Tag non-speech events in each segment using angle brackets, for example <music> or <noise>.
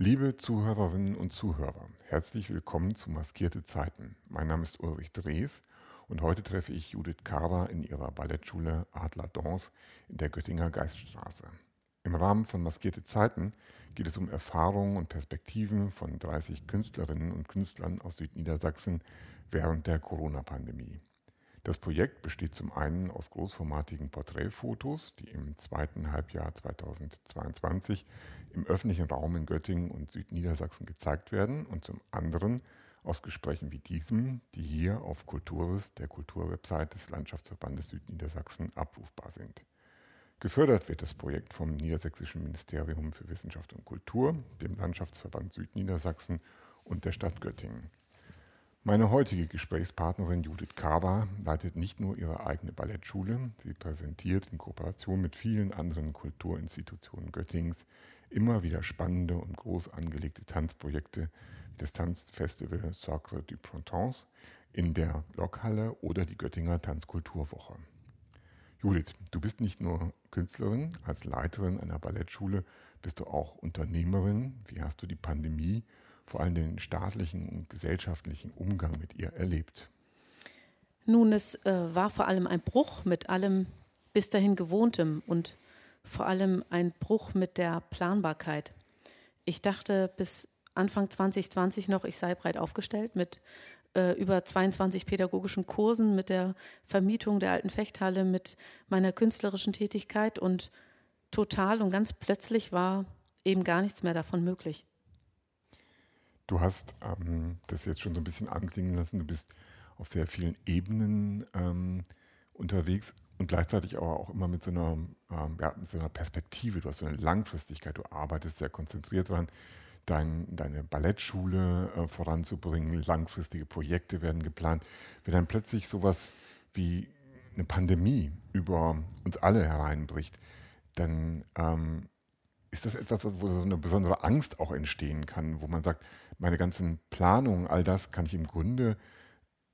Liebe Zuhörerinnen und Zuhörer, herzlich willkommen zu Maskierte Zeiten. Mein Name ist Ulrich Drees und heute treffe ich Judith Kader in ihrer Ballettschule Adler Dance in der Göttinger Geiststraße. Im Rahmen von Maskierte Zeiten geht es um Erfahrungen und Perspektiven von 30 Künstlerinnen und Künstlern aus Südniedersachsen während der Corona-Pandemie. Das Projekt besteht zum einen aus großformatigen Porträtfotos, die im zweiten Halbjahr 2022 im öffentlichen Raum in Göttingen und Südniedersachsen gezeigt werden und zum anderen aus Gesprächen wie diesem, die hier auf Kulturis, der Kulturwebsite des Landschaftsverbandes Südniedersachsen, abrufbar sind. Gefördert wird das Projekt vom Niedersächsischen Ministerium für Wissenschaft und Kultur, dem Landschaftsverband Südniedersachsen und der Stadt Göttingen. Meine heutige Gesprächspartnerin Judith Kaber leitet nicht nur ihre eigene Ballettschule, sie präsentiert in Kooperation mit vielen anderen Kulturinstitutionen Göttingens immer wieder spannende und groß angelegte Tanzprojekte wie das Tanzfestival Sacre du Printemps in der Lokhalle oder die Göttinger Tanzkulturwoche. Judith, du bist nicht nur Künstlerin, als Leiterin einer Ballettschule bist du auch Unternehmerin. Wie hast du die Pandemie vor allem den staatlichen und gesellschaftlichen Umgang mit ihr erlebt? Nun, es äh, war vor allem ein Bruch mit allem bis dahin Gewohntem und vor allem ein Bruch mit der Planbarkeit. Ich dachte bis Anfang 2020 noch, ich sei breit aufgestellt mit äh, über 22 pädagogischen Kursen, mit der Vermietung der alten Fechthalle, mit meiner künstlerischen Tätigkeit und total und ganz plötzlich war eben gar nichts mehr davon möglich. Du hast ähm, das jetzt schon so ein bisschen anklingen lassen. Du bist auf sehr vielen Ebenen ähm, unterwegs und gleichzeitig aber auch immer mit so, einer, ähm, ja, mit so einer Perspektive. Du hast so eine Langfristigkeit. Du arbeitest sehr konzentriert daran, dein, deine Ballettschule äh, voranzubringen. Langfristige Projekte werden geplant. Wenn dann plötzlich sowas wie eine Pandemie über uns alle hereinbricht, dann ähm, ist das etwas, wo so eine besondere Angst auch entstehen kann, wo man sagt, meine ganzen Planungen, all das kann ich im Grunde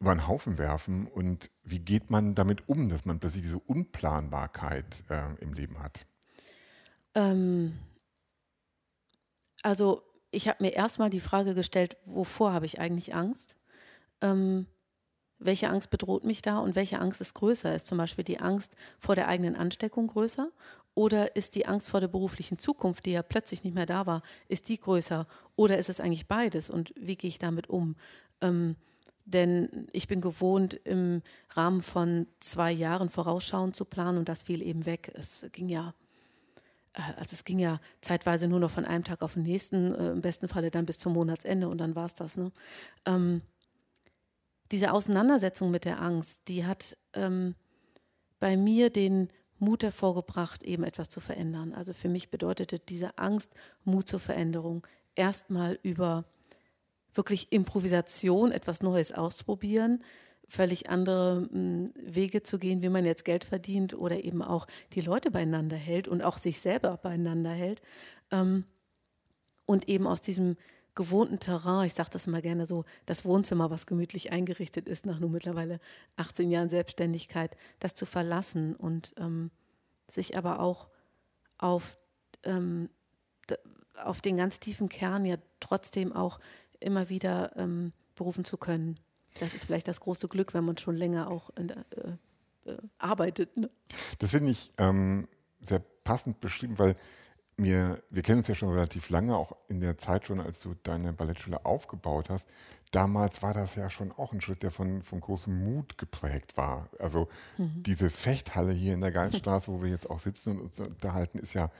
über den Haufen werfen. Und wie geht man damit um, dass man plötzlich diese Unplanbarkeit äh, im Leben hat? Ähm, also ich habe mir erstmal die Frage gestellt, wovor habe ich eigentlich Angst? Ähm, welche Angst bedroht mich da und welche Angst ist größer? Ist zum Beispiel die Angst vor der eigenen Ansteckung größer oder ist die Angst vor der beruflichen Zukunft, die ja plötzlich nicht mehr da war, ist die größer? Oder ist es eigentlich beides? Und wie gehe ich damit um? Ähm, denn ich bin gewohnt, im Rahmen von zwei Jahren vorausschauend zu planen und das fiel eben weg. Es ging ja, äh, also es ging ja zeitweise nur noch von einem Tag auf den nächsten, äh, im besten Falle dann bis zum Monatsende und dann war es das. Ne? Ähm, diese Auseinandersetzung mit der Angst, die hat ähm, bei mir den Mut hervorgebracht, eben etwas zu verändern. Also für mich bedeutete diese Angst Mut zur Veränderung. Erstmal über wirklich Improvisation, etwas Neues ausprobieren, völlig andere hm, Wege zu gehen, wie man jetzt Geld verdient oder eben auch die Leute beieinander hält und auch sich selber beieinander hält. Ähm, und eben aus diesem gewohnten Terrain, ich sage das immer gerne so, das Wohnzimmer, was gemütlich eingerichtet ist, nach nur mittlerweile 18 Jahren Selbstständigkeit, das zu verlassen und ähm, sich aber auch auf, ähm, auf den ganz tiefen Kern ja trotzdem auch immer wieder ähm, berufen zu können. Das ist vielleicht das große Glück, wenn man schon länger auch der, äh, äh, arbeitet. Ne? Das finde ich ähm, sehr passend beschrieben, weil mir, wir kennen uns ja schon relativ lange, auch in der Zeit schon, als du deine Ballettschule aufgebaut hast. Damals war das ja schon auch ein Schritt, der von, von großem Mut geprägt war. Also mhm. diese Fechthalle hier in der Geiststraße, wo wir jetzt auch sitzen und uns unterhalten, ist ja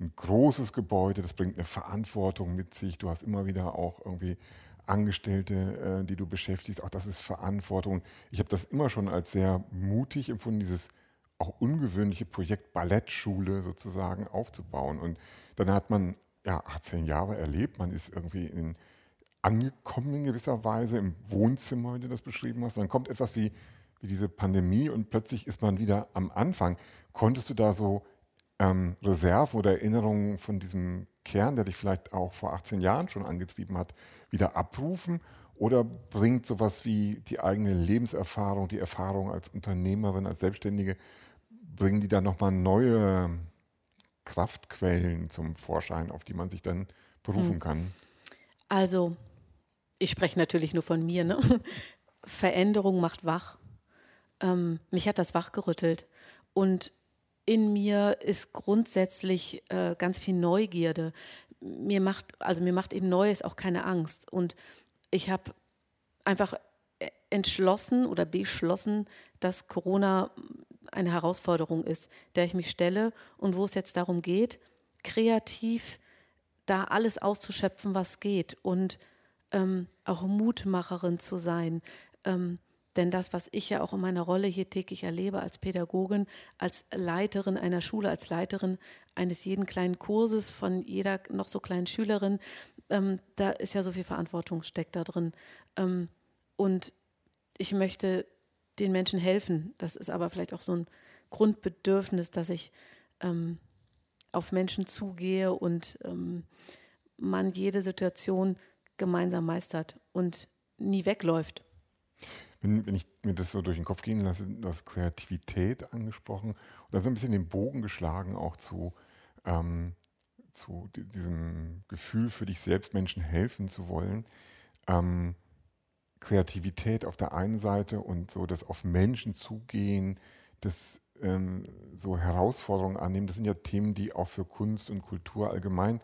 ein großes Gebäude, das bringt eine Verantwortung mit sich. Du hast immer wieder auch irgendwie Angestellte, äh, die du beschäftigst. Auch das ist Verantwortung. Ich habe das immer schon als sehr mutig empfunden, dieses auch ungewöhnliche Projekt Ballettschule sozusagen aufzubauen. Und dann hat man ja 18 Jahre erlebt, man ist irgendwie in, angekommen in gewisser Weise im Wohnzimmer, wie du das beschrieben hast. Und dann kommt etwas wie, wie diese Pandemie und plötzlich ist man wieder am Anfang. Konntest du da so ähm, Reserven oder Erinnerungen von diesem Kern, der dich vielleicht auch vor 18 Jahren schon angetrieben hat, wieder abrufen? Oder bringt sowas wie die eigene Lebenserfahrung, die Erfahrung als Unternehmerin, als Selbstständige, bringen die da nochmal neue Kraftquellen zum Vorschein, auf die man sich dann berufen hm. kann? Also, ich spreche natürlich nur von mir. Ne? <laughs> Veränderung macht wach. Ähm, mich hat das wachgerüttelt. Und in mir ist grundsätzlich äh, ganz viel Neugierde. Mir macht, also mir macht eben Neues auch keine Angst. Und ich habe einfach entschlossen oder beschlossen, dass Corona eine Herausforderung ist, der ich mich stelle und wo es jetzt darum geht, kreativ da alles auszuschöpfen, was geht und ähm, auch Mutmacherin zu sein. Ähm, denn das, was ich ja auch in meiner Rolle hier täglich erlebe als Pädagogin, als Leiterin einer Schule, als Leiterin eines jeden kleinen Kurses von jeder noch so kleinen Schülerin, ähm, da ist ja so viel Verantwortung steckt da drin. Ähm, und ich möchte den Menschen helfen. Das ist aber vielleicht auch so ein Grundbedürfnis, dass ich ähm, auf Menschen zugehe und ähm, man jede Situation gemeinsam meistert und nie wegläuft. Wenn, wenn, ich mir das so durch den Kopf gehen lasse, du hast Kreativität angesprochen und dann so ein bisschen den Bogen geschlagen auch zu, ähm, zu diesem Gefühl für dich selbst, Menschen helfen zu wollen. Ähm, Kreativität auf der einen Seite und so das auf Menschen zugehen, das ähm, so Herausforderungen annehmen, das sind ja Themen, die auch für Kunst und Kultur allgemein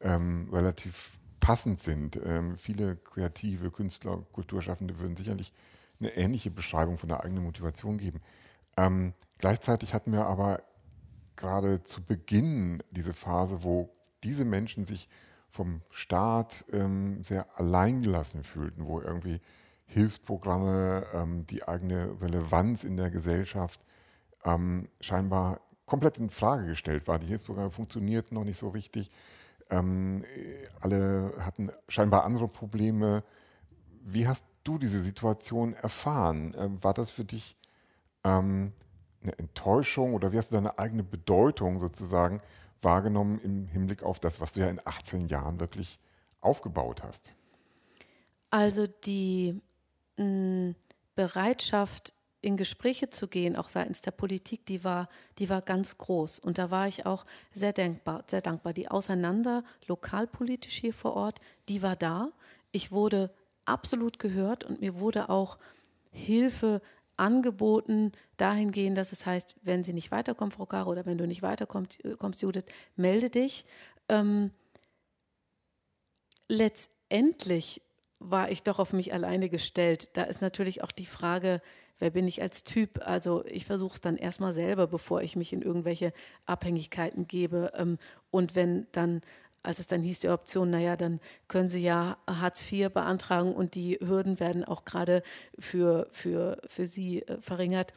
ähm, relativ passend sind. Ähm, viele kreative Künstler, Kulturschaffende würden sicherlich eine ähnliche Beschreibung von der eigenen Motivation geben. Ähm, gleichzeitig hatten wir aber gerade zu Beginn diese Phase, wo diese Menschen sich vom Staat ähm, sehr alleingelassen fühlten, wo irgendwie Hilfsprogramme, ähm, die eigene Relevanz in der Gesellschaft ähm, scheinbar komplett in Frage gestellt war. Die Hilfsprogramme funktionierten noch nicht so richtig. Ähm, alle hatten scheinbar andere Probleme. Wie hast du diese Situation erfahren? Ähm, war das für dich ähm, eine Enttäuschung oder wie hast du deine eigene Bedeutung sozusagen wahrgenommen im Hinblick auf das, was du ja in 18 Jahren wirklich aufgebaut hast? Also die mh, mm, Bereitschaft, in Gespräche zu gehen, auch seitens der Politik, die war, die war ganz groß. Und da war ich auch sehr dankbar, sehr dankbar. Die Auseinander lokalpolitisch hier vor Ort, die war da. Ich wurde absolut gehört und mir wurde auch Hilfe angeboten dahingehend, dass es heißt, wenn Sie nicht weiterkommen, Frau Kare, oder wenn du nicht weiterkommst, äh, kommst, Judith, melde dich. Ähm, letztendlich war ich doch auf mich alleine gestellt. Da ist natürlich auch die Frage, wer bin ich als Typ? Also ich versuche es dann erstmal selber, bevor ich mich in irgendwelche Abhängigkeiten gebe. Ähm, und wenn dann, als es dann hieß, die Option, naja, dann können Sie ja Hartz IV beantragen und die Hürden werden auch gerade für, für, für Sie äh, verringert.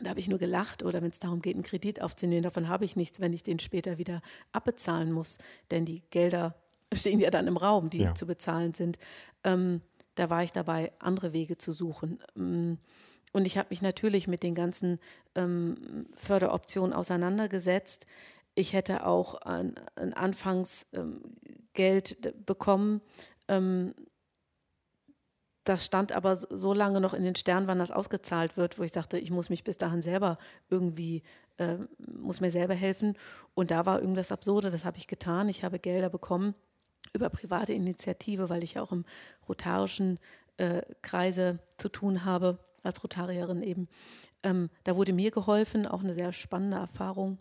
Da habe ich nur gelacht oder wenn es darum geht, einen Kredit aufzunehmen, davon habe ich nichts, wenn ich den später wieder abbezahlen muss. Denn die Gelder stehen ja dann im Raum, die ja. zu bezahlen sind. Ähm, da war ich dabei, andere Wege zu suchen. Ähm, und ich habe mich natürlich mit den ganzen ähm, Förderoptionen auseinandergesetzt. Ich hätte auch ein, ein Anfangsgeld ähm, bekommen. Ähm, das stand aber so lange noch in den Sternen, wann das ausgezahlt wird, wo ich sagte, ich muss mich bis dahin selber irgendwie, äh, muss mir selber helfen. Und da war irgendwas Absurde, das habe ich getan. Ich habe Gelder bekommen über private Initiative, weil ich auch im rotarischen äh, Kreise zu tun habe als Rotarierin eben. Ähm, da wurde mir geholfen, auch eine sehr spannende Erfahrung.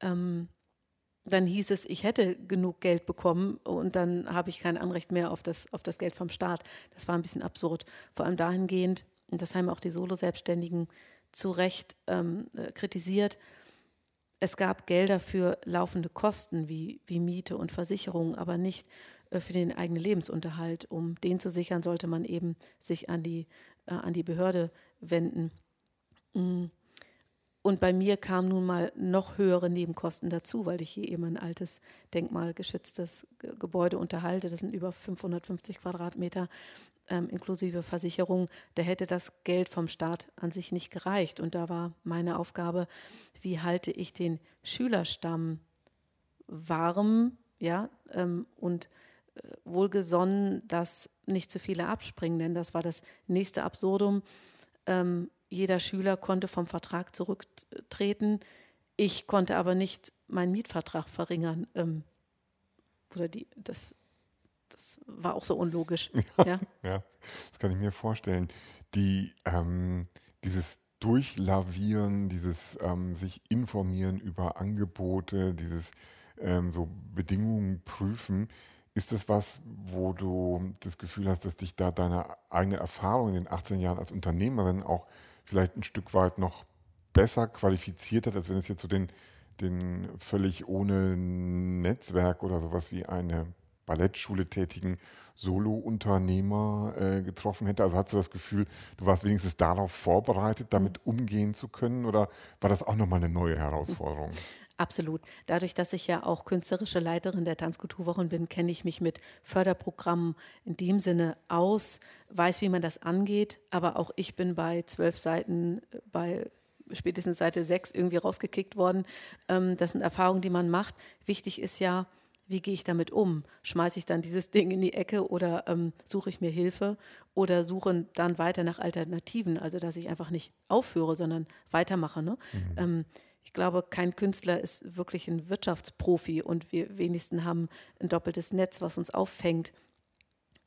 Ähm, dann hieß es, ich hätte genug Geld bekommen und dann habe ich kein Anrecht mehr auf das, auf das Geld vom Staat. Das war ein bisschen absurd. Vor allem dahingehend, und das haben auch die Solo-Selbstständigen zu Recht ähm, äh, kritisiert, es gab Gelder für laufende Kosten wie, wie Miete und Versicherung, aber nicht äh, für den eigenen Lebensunterhalt. Um den zu sichern, sollte man eben sich an die, äh, an die Behörde wenden. Mm. Und bei mir kamen nun mal noch höhere Nebenkosten dazu, weil ich hier eben ein altes denkmalgeschütztes Gebäude unterhalte. Das sind über 550 Quadratmeter ähm, inklusive Versicherung. Da hätte das Geld vom Staat an sich nicht gereicht. Und da war meine Aufgabe, wie halte ich den Schülerstamm warm ja, ähm, und äh, wohlgesonnen, dass nicht zu viele abspringen, denn das war das nächste Absurdum. Ähm, jeder Schüler konnte vom Vertrag zurücktreten. Ich konnte aber nicht meinen Mietvertrag verringern. Ähm, oder die, das, das war auch so unlogisch. <laughs> Ja, ja? ja das kann ich mir vorstellen. Die, ähm, dieses Durchlavieren, dieses ähm, sich informieren über Angebote, dieses ähm, so Bedingungen prüfen, ist das was, wo du das Gefühl hast, dass dich da deine eigene Erfahrung in den 18 Jahren als Unternehmerin auch vielleicht ein Stück weit noch besser qualifiziert hat, als wenn es jetzt so den, den völlig ohne Netzwerk oder sowas wie eine Ballettschule tätigen Solo-Unternehmer äh, getroffen hätte? Also hast du das Gefühl, du warst wenigstens darauf vorbereitet, damit umgehen zu können oder war das auch nochmal eine neue Herausforderung? <laughs> Absolut. Dadurch, dass ich ja auch künstlerische Leiterin der Tanzkulturwochen bin, kenne ich mich mit Förderprogrammen in dem Sinne aus, weiß, wie man das angeht. Aber auch ich bin bei zwölf Seiten, bei spätestens Seite sechs irgendwie rausgekickt worden. Ähm, das sind Erfahrungen, die man macht. Wichtig ist ja, wie gehe ich damit um? Schmeiße ich dann dieses <laughs> Ding in die Ecke oder ähm, suche ich mir Hilfe oder suche dann weiter nach Alternativen? Also, dass ich einfach nicht aufhöre, sondern weitermache. Ne? Mhm. Ähm, ich glaube, kein Künstler ist wirklich ein Wirtschaftsprofi und wir wenigsten haben ein doppeltes Netz, was uns auffängt.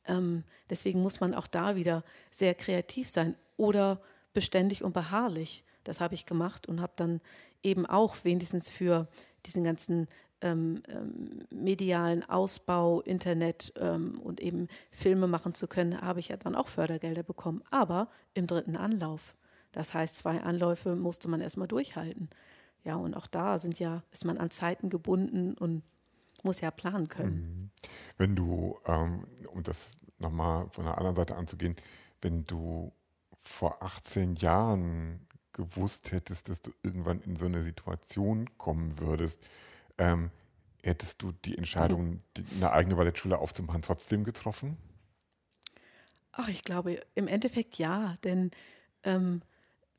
Ähm, deswegen muss man auch da wieder sehr kreativ sein oder beständig und beharrlich. Das habe ich gemacht und habe dann eben auch wenigstens für diesen ganzen ähm, ähm, medialen Ausbau, Internet ähm, und eben Filme machen zu können, habe ich ja dann auch Fördergelder bekommen, aber im dritten Anlauf. Das heißt, zwei Anläufe musste man erstmal durchhalten. Ja, und auch da sind ja, ist man an Zeiten gebunden und muss ja planen können. Mhm. Wenn du, ähm, um das nochmal von der anderen Seite anzugehen, wenn du vor 18 Jahren gewusst hättest, dass du irgendwann in so eine Situation kommen würdest, ähm, hättest du die Entscheidung, <laughs> eine eigene Ballettschule aufzumachen, trotzdem getroffen? Ach, ich glaube, im Endeffekt ja, denn ähm,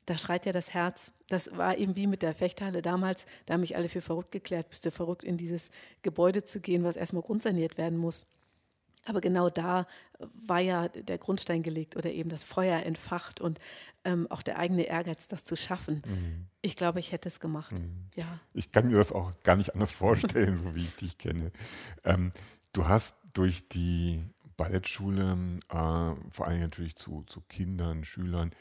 da schreit ja das Herz. Das war eben wie mit der Fechthalle damals. Da haben mich alle für verrückt geklärt. Bist du verrückt, in dieses Gebäude zu gehen, was erstmal grundsaniert werden muss? Aber genau da war ja der Grundstein gelegt oder eben das Feuer entfacht und ähm, auch der eigene Ehrgeiz, das zu schaffen. Mhm. Ich glaube, ich hätte es gemacht. Mhm. Ja. Ich kann mir das auch gar nicht anders vorstellen, <laughs> so wie ich dich kenne. Ähm, du hast durch die Ballettschule, äh, vor allem natürlich zu, zu Kindern, Schülern,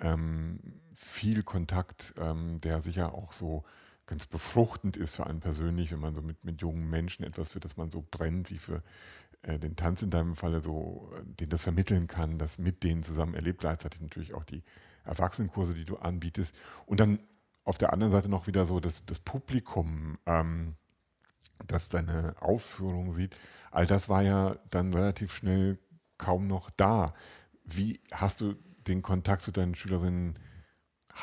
ähm, viel Kontakt, ähm, der sicher auch so ganz befruchtend ist für einen persönlich, wenn man so mit, mit jungen Menschen etwas, für das man so brennt, wie für äh, den Tanz in deinem Falle, so, äh, den das vermitteln kann, das mit denen zusammen erlebt, gleichzeitig natürlich auch die Erwachsenenkurse, die du anbietest. Und dann auf der anderen Seite noch wieder so das, das Publikum, ähm, das deine Aufführung sieht. All das war ja dann relativ schnell kaum noch da. Wie hast du den Kontakt zu deinen Schülerinnen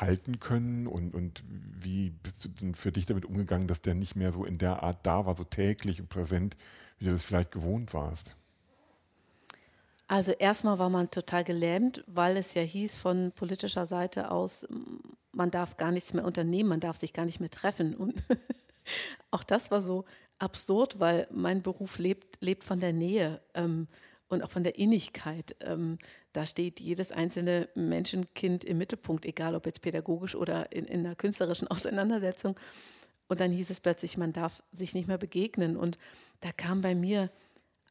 halten können und, und wie bist du denn für dich damit umgegangen, dass der nicht mehr so in der Art da war, so täglich und präsent, wie du das vielleicht gewohnt warst? Also erstmal war man total gelähmt, weil es ja hieß von politischer Seite aus, man darf gar nichts mehr unternehmen, man darf sich gar nicht mehr treffen. Und <laughs> auch das war so absurd, weil mein Beruf lebt, lebt von der Nähe. Ähm, und auch von der Innigkeit. Ähm, da steht jedes einzelne Menschenkind im Mittelpunkt, egal ob jetzt pädagogisch oder in, in einer künstlerischen <laughs> Auseinandersetzung. Und dann hieß es plötzlich, man darf sich nicht mehr begegnen. Und da kam bei mir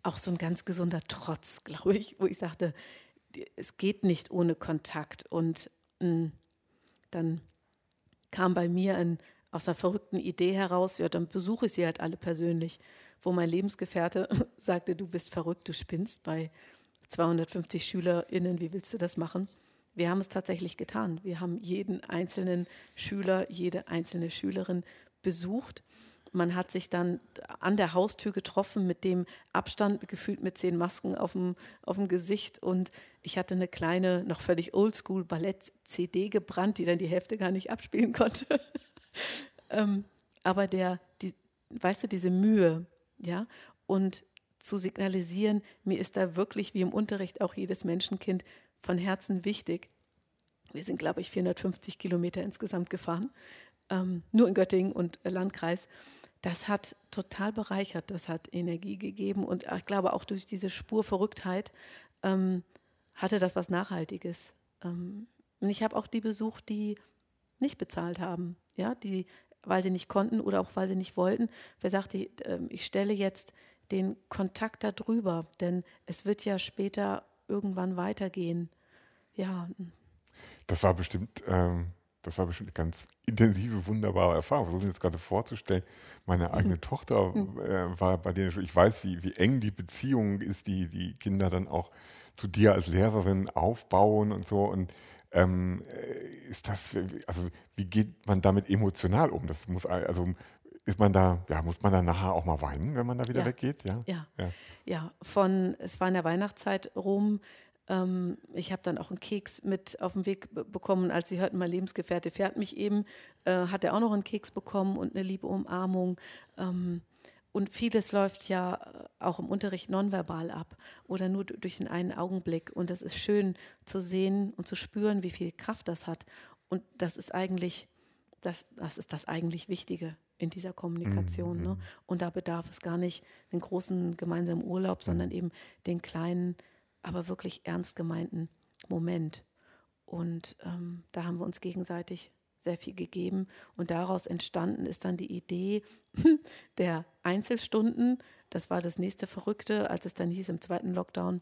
auch so ein ganz gesunder Trotz, <laughs> glaube ich, wo ich sagte, es geht nicht ohne Kontakt. Und hm, dann kam bei mir ein, aus einer verrückten Idee heraus, ja, dann besuche ich sie halt alle persönlich wo mein Lebensgefährte <laughs> sagte, du bist verrückt, du spinnst bei 250 SchülerInnen, wie willst du das machen? Wir haben es tatsächlich getan. Wir haben jeden einzelnen Schüler, jede einzelne Schülerin besucht. Man hat sich dann an der Haustür getroffen mit dem Abstand, gefühlt mit zehn Masken auf dem, auf dem Gesicht. Und ich hatte eine kleine, noch völlig oldschool Ballett-CD gebrannt, die dann die Hälfte gar nicht abspielen konnte. <laughs> ähm, aber der, die, weißt du, diese Mühe, ja, und zu signalisieren, mir ist da wirklich wie im Unterricht auch jedes Menschenkind von Herzen wichtig. Wir sind, glaube ich, 450 Kilometer insgesamt gefahren, ähm, nur in Göttingen und Landkreis. Das hat total bereichert, das hat Energie gegeben und ich glaube auch durch diese Spurverrücktheit ähm, hatte das was Nachhaltiges. Ähm, und ich habe auch die besucht, die nicht bezahlt haben, ja, die weil sie nicht konnten oder auch weil sie nicht wollten. Wer sagte, ähm, ich stelle jetzt den Kontakt darüber, denn es wird ja später irgendwann weitergehen. Ja. Das war bestimmt, ähm, das war bestimmt eine ganz intensive, wunderbare Erfahrung. Versuche mir jetzt gerade vorzustellen, meine eigene <laughs> Tochter äh, war bei dir, ich weiß, wie, wie eng die Beziehung ist, die die Kinder dann auch zu dir als Lehrerin aufbauen und so. Und ähm, äh, ist das, also wie geht man damit emotional um? Das muss also ist man da, ja, muss man da nachher auch mal weinen, wenn man da wieder ja. weggeht? Ja? ja. Ja. ja, von, es war in der Weihnachtszeit rum. Ähm, ich habe dann auch einen Keks mit auf den Weg bekommen, als sie hörten, mein Lebensgefährte fährt mich eben, äh, hat er auch noch einen Keks bekommen und eine liebe Umarmung. Ähm, und vieles läuft ja auch im Unterricht nonverbal ab oder nur durch den einen Augenblick. Und das ist schön zu sehen und zu spüren, wie viel Kraft das hat. Und das ist eigentlich, das, das ist das eigentlich Wichtige in dieser Kommunikation. Mhm. Ne? Und da bedarf es gar nicht den großen gemeinsamen Urlaub, mhm. sondern eben den kleinen, aber wirklich ernst gemeinten Moment. Und ähm, da haben wir uns gegenseitig sehr viel gegeben. Und daraus entstanden ist dann die Idee <laughs> der Einzelstunden. Das war das nächste Verrückte, als es dann hieß im zweiten Lockdown,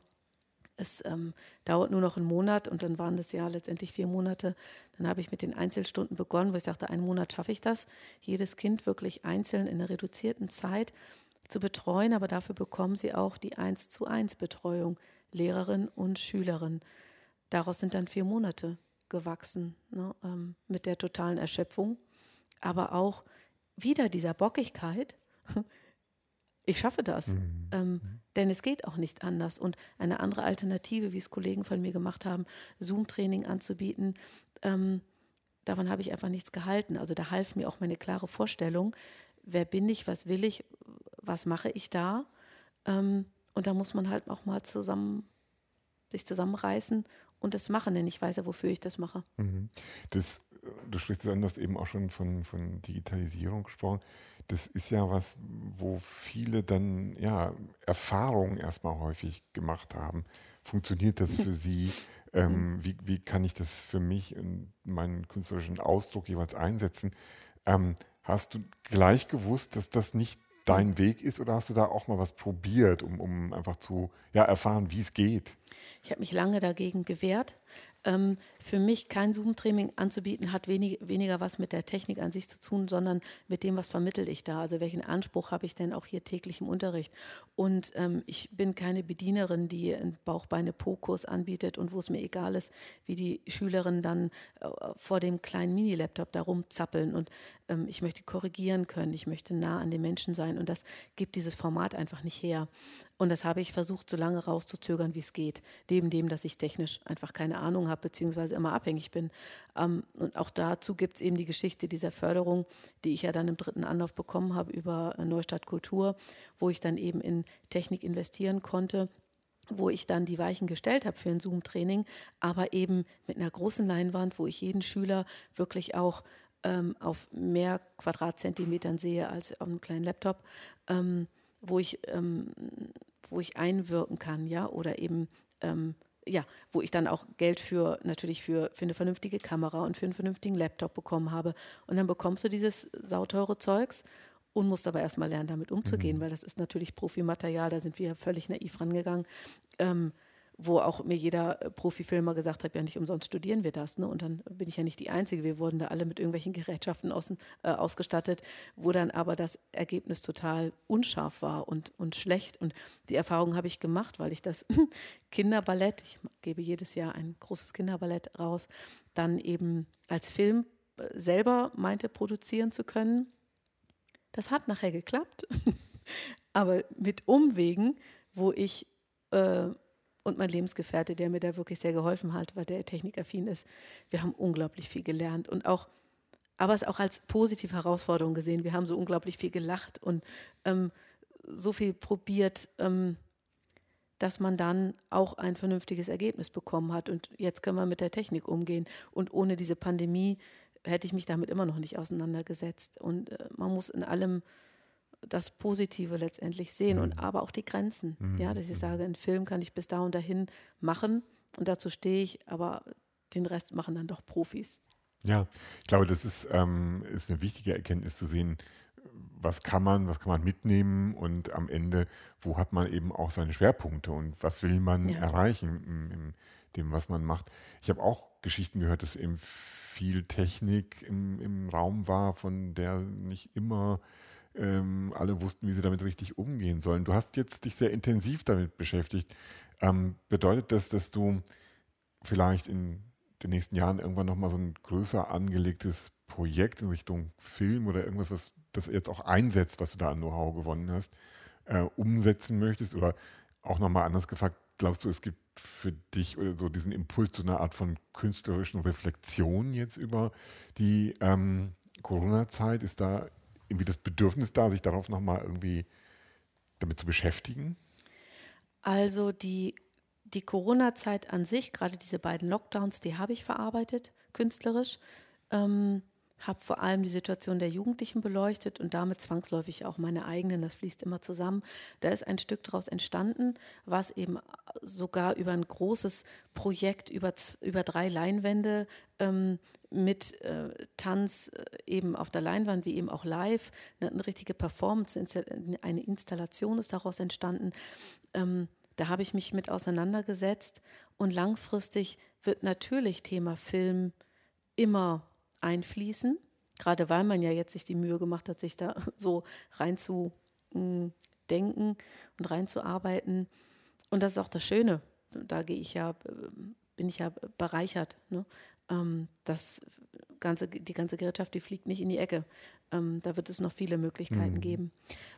es ähm, dauert nur noch einen Monat und dann waren das ja letztendlich vier Monate. Dann habe ich mit den Einzelstunden begonnen, wo ich sagte, einen Monat schaffe ich das, jedes Kind wirklich einzeln in einer reduzierten Zeit zu betreuen, aber dafür bekommen sie auch die 1 zu 1 Betreuung, Lehrerin und Schülerin. Daraus sind dann vier Monate gewachsen, ne, ähm, mit der totalen Erschöpfung, aber auch wieder dieser Bockigkeit. <laughs> ich schaffe das. Mhm. Ähm, mhm. denn es geht auch nicht anders. Und eine andere Alternative, wie es Kollegen von mir gemacht haben, Zoom-Training anzubieten, ähm, davon habe ich einfach nichts gehalten. Also da half mir auch meine klare Vorstellung, wer bin ich, was will ich, was mache ich da. Ähm, und da muss man halt auch mal zusammen sich zusammenreißen und das machen, denn ich weiß ja, wofür ich das mache. Mhm. Das du sprichst an, du hast eben auch schon von, von Digitalisierung gesprochen. Das ist ja was, wo viele dann ja Erfahrungen erstmal häufig gemacht haben. Funktioniert das für sie? <laughs> Ähm, wie, wie kann ich das für mich in meinen künstlerischen Ausdruck jeweils einsetzen? Ähm, hast du gleich gewusst, dass das nicht dein Weg ist oder hast du da auch mal was probiert, um, um einfach zu ja, erfahren, wie es geht? Ich habe mich lange dagegen gewehrt, ähm, für mich kein Zoom-Training anzubieten, hat wenig, weniger was mit der Technik an sich zu tun, sondern mit dem, was vermittel ich da. Also welchen Anspruch habe ich denn auch hier täglich im Unterricht? Und ähm, ich bin keine Bedienerin, die einen Bauchbeine-Po-Kurs anbietet und wo es mir egal ist, wie die Schülerinnen dann äh, vor dem kleinen Mini-Laptop da rumzappeln. Und ähm, ich möchte korrigieren können, ich möchte nah an den Menschen sein. Und das gibt dieses Format einfach nicht her. Und das habe ich versucht, so lange rauszuzögern, wie es geht. Neben dem, dass ich technisch einfach keine Ahnung habe, beziehungsweise immer abhängig bin. Ähm, und auch dazu gibt es eben die Geschichte dieser Förderung, die ich ja dann im dritten Anlauf bekommen habe über äh, Neustadt Kultur, wo ich dann eben in Technik investieren konnte wo ich dann die Weichen gestellt habe für ein Zoom-Training, aber eben mit einer großen Leinwand, wo ich jeden Schüler wirklich auch ähm, auf mehr Quadratzentimetern sehe als auf einem kleinen Laptop, ähm, wo ich ähm, wo ich einwirken kann, ja, oder eben ähm, ja, wo ich dann auch Geld für natürlich für, für eine vernünftige Kamera und für einen vernünftigen Laptop bekommen habe. Und dann bekommst du dieses sauteure Zeugs und musst aber erstmal lernen, damit umzugehen, mhm. weil das ist natürlich Profimaterial, da sind wir völlig naiv rangegangen. Ähm, wo auch mir jeder äh, Profifilmer gesagt hat, ja nicht umsonst studieren wir das. Ne? Und dann bin ich ja nicht die Einzige. Wir wurden da alle mit irgendwelchen Gerätschaften außen, äh, ausgestattet, wo dann aber das Ergebnis total unscharf war und, und schlecht. Und die Erfahrung habe ich gemacht, weil ich das <laughs> Kinderballett, ich gebe jedes Jahr ein großes Kinderballett raus, dann eben als Film äh, selber meinte produzieren zu können. Das hat nachher geklappt, <laughs> aber mit Umwegen, wo ich äh, und mein Lebensgefährte, der mir da wirklich sehr geholfen hat, weil der technikaffin ist. Wir haben unglaublich viel gelernt und auch, aber es auch als positive Herausforderung gesehen. Wir haben so unglaublich viel gelacht und ähm, so viel probiert, ähm, dass man dann auch ein vernünftiges Ergebnis bekommen hat. Und jetzt können wir mit der Technik umgehen. Und ohne diese Pandemie hätte ich mich damit immer noch nicht auseinandergesetzt. Und äh, man muss in allem das Positive letztendlich sehen mhm. und aber auch die Grenzen. Mhm. Ja, dass ich mhm. sage, einen Film kann ich bis da und dahin machen und dazu stehe ich, aber den Rest machen dann doch Profis. Ja, ich glaube, das ist, ähm, ist eine wichtige Erkenntnis zu sehen, was kann man, was kann man mitnehmen und am Ende, wo hat man eben auch seine Schwerpunkte und was will man ja. erreichen in, in, dem, was man macht. Ich habe auch Geschichten gehört, dass eben viel Technik im, im Raum war, von der nicht immer ähm, alle wussten, wie sie damit richtig umgehen sollen. Du hast jetzt dich sehr intensiv damit beschäftigt. Ähm, bedeutet das, dass du vielleicht in den nächsten Jahren irgendwann nochmal so ein größer angelegtes Projekt in Richtung Film oder irgendwas, was das jetzt auch einsetzt, was du da an Know-how gewonnen hast, äh, umsetzen möchtest? Oder auch nochmal anders gefragt, glaubst du, es gibt für dich oder so diesen Impuls zu einer Art von künstlerischen Reflexion jetzt über die ähm, Corona-Zeit? Ist da irgendwie das Bedürfnis da, sich darauf nochmal irgendwie damit zu beschäftigen? Also die, die Corona-Zeit an sich, gerade diese beiden Lockdowns, die habe ich verarbeitet, künstlerisch. Ähm, habe vor allem die Situation der Jugendlichen beleuchtet und damit zwangsläufig auch meine eigenen, das fließt immer zusammen. Da ist ein Stück daraus entstanden, was eben sogar über ein großes Projekt, über, über drei Leinwände ähm, mit äh, Tanz äh, eben auf der Leinwand, wie eben auch live, eine, eine richtige Performance, eine Installation ist daraus entstanden. Ähm, da habe ich mich mit auseinandergesetzt und langfristig wird natürlich Thema Film immer einfließen, gerade weil man ja jetzt sich die Mühe gemacht hat, sich da <laughs> so rein zu hm, denken und reinzuarbeiten. Und das ist auch das Schöne. Da gehe ich ja, bin ich ja bereichert. Ne? Ähm, das ganze, die ganze Gerätschaft, die fliegt nicht in die Ecke. Ähm, da wird es noch viele Möglichkeiten mhm. geben.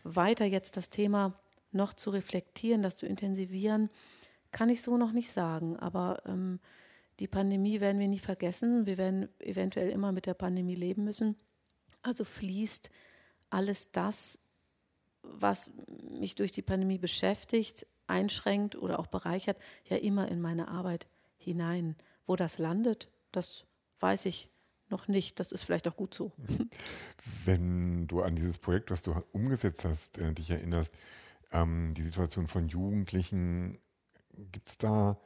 Weiter jetzt das Thema noch zu reflektieren, das zu intensivieren, kann ich so noch nicht sagen. Aber ähm, die Pandemie werden wir nie vergessen. Wir werden eventuell immer mit der Pandemie leben müssen. Also fließt alles das, was mich durch die Pandemie beschäftigt, einschränkt oder auch bereichert, ja immer in meine Arbeit hinein. Wo das landet, das weiß ich noch nicht. Das ist vielleicht auch gut so. <laughs> Wenn du an dieses Projekt, was du umgesetzt hast, äh, dich erinnerst, ähm, die Situation von Jugendlichen, gibt es da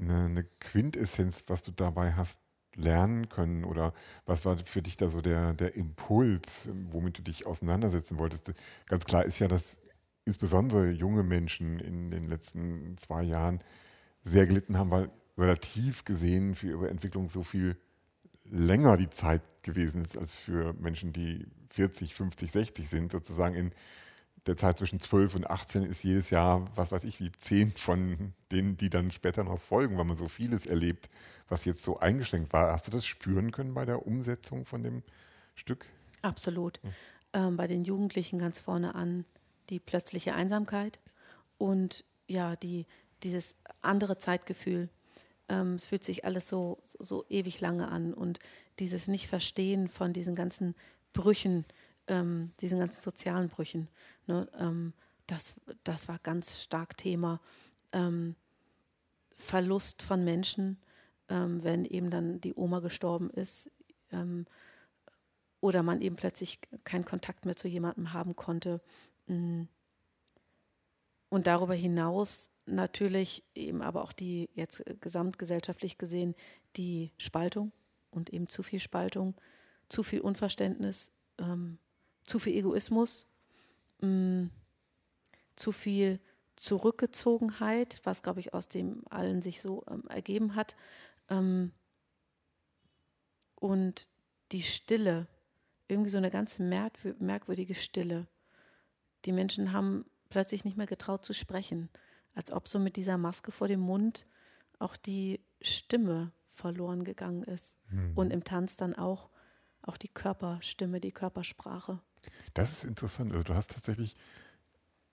eine, eine Quintessenz, was du dabei hast lernen können oder was war für dich da so der, der Impuls, womit du dich auseinandersetzen wolltest? Ganz klar ist ja, dass insbesondere junge Menschen in den letzten zwei Jahren sehr gelitten haben, weil relativ gesehen für ihre Entwicklung so viel länger die Zeit gewesen ist als für Menschen, die 40, 50, 60 sind, sozusagen in der Zeit zwischen 12 und 18 ist jedes Jahr, was weiß ich, wie zehn von denen, die dann später noch folgen, weil man so vieles erlebt, was jetzt so eingeschränkt war. Hast du das spüren können bei der Umsetzung von dem Stück? Absolut. Hm. Ähm, bei den Jugendlichen ganz vorne an die plötzliche Einsamkeit und ja, die, dieses andere Zeitgefühl. Ähm, es fühlt sich alles so, so, so ewig lange an und dieses Nicht-Verstehen von diesen ganzen Brüchen, ähm, diesen ganzen sozialen Brüchen. Ne, ähm, das, das war ganz stark Thema. Ähm, Verlust von Menschen, ähm, wenn eben dann die Oma gestorben ist ähm, oder man eben plötzlich keinen Kontakt mehr zu jemandem haben konnte. Mm. Und darüber hinaus natürlich eben aber auch die jetzt gesamtgesellschaftlich gesehen die Spaltung und eben zu viel Spaltung, zu viel Unverständnis, ähm, zu viel Egoismus, mh, mm, zu viel Zurückgezogenheit, was, glaube ich, aus dem allen sich so ähm, ergeben hat. Ähm, und die Stille, irgendwie so eine ganz merkwürdige Stille. Die Menschen haben plötzlich nicht mehr getraut zu sprechen, als ob so mit dieser Maske vor dem Mund auch die Stimme verloren gegangen ist. Mhm. Und im Tanz dann auch, auch die Körperstimme, die Körpersprache. Das ist interessant. Also du hast tatsächlich,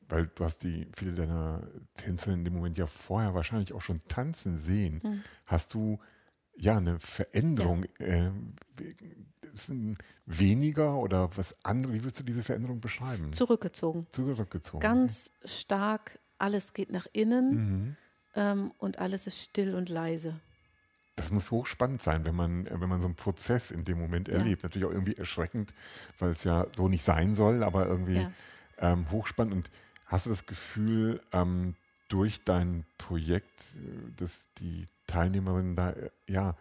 weil du hast die viele deiner Tänzer in dem Moment ja vorher wahrscheinlich auch schon tanzen sehen, mhm. hast du ja eine Veränderung. Ja. Äh, weniger oder was anderes? Wie würdest du diese Veränderung beschreiben? Zurückgezogen. Zurückgezogen. Ganz stark, alles geht nach innen mhm. ähm, und alles ist still und leise das muss hochspannend sein, wenn man, wenn man so einen Prozess in dem Moment erlebt. Ja. Natürlich auch irgendwie erschreckend, weil es ja so nicht sein soll, aber irgendwie ja. ähm, hochspannend. Und hast du das Gefühl, ähm, durch dein Projekt, äh, dass die Teilnehmerinnen da äh, ja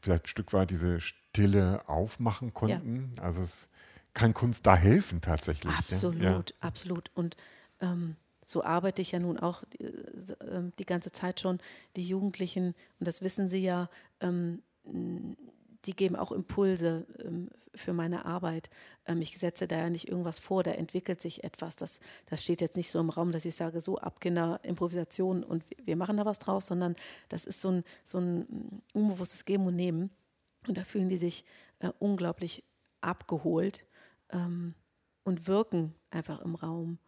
vielleicht ein Stück weit diese Stille aufmachen konnten? Ja. Also es kann Kunst da helfen tatsächlich? Absolut, absolut. Und ähm, so arbeite ich ja nun auch die, äh, die, ganze Zeit schon. Die Jugendlichen, und das wissen sie ja, ähm, die geben auch Impulse ähm, für meine Arbeit. Ähm, ich setze da ja nicht irgendwas vor, da entwickelt sich etwas. Das, das steht jetzt nicht so im Raum, dass ich sage, so ab Kinder Improvisation und wir machen da was draus, sondern das ist so ein, so ein unbewusstes Geben und Nehmen. Und da fühlen die sich äh, unglaublich abgeholt ähm, und wirken einfach im Raum.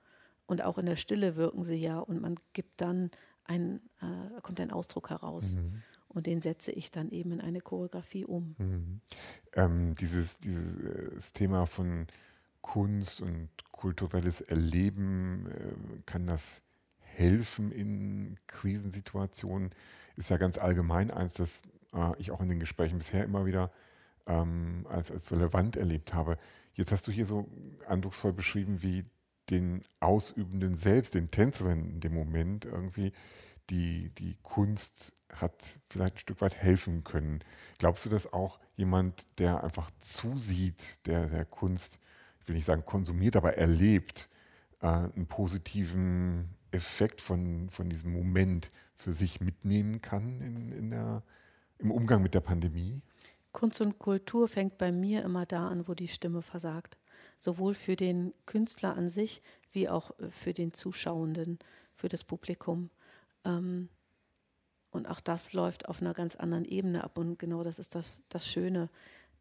Und auch in der Stille wirken sie ja und man gibt dann ein, äh, kommt ein Ausdruck heraus. Mhm. Und den setze ich dann eben in eine Choreografie um. Mhm. Ähm, dieses, dieses Thema von Kunst und kulturelles Erleben, äh, kann das helfen in Krisensituationen? Ist ja ganz allgemein eins, das äh, ich auch in den Gesprächen bisher immer wieder ähm, als, als relevant erlebt habe. Jetzt hast du hier so eindrucksvoll beschrieben, wie den Ausübenden selbst, den Tänzerinnen in dem Moment irgendwie die, die Kunst hat vielleicht ein Stück weit helfen können. Glaubst du, dass auch jemand, der einfach zusieht, der der Kunst, ich will nicht sagen konsumiert, aber erlebt, äh, einen positiven Effekt von, von diesem Moment für sich mitnehmen kann in, in der, im Umgang mit der Pandemie? Kunst und Kultur fängt bei mir immer da an, wo die Stimme versagt. Sowohl für den Künstler an sich wie auch für den Zuschauenden, für das Publikum. Ähm, und auch das läuft auf einer ganz anderen Ebene ab. Und genau das ist das, das Schöne.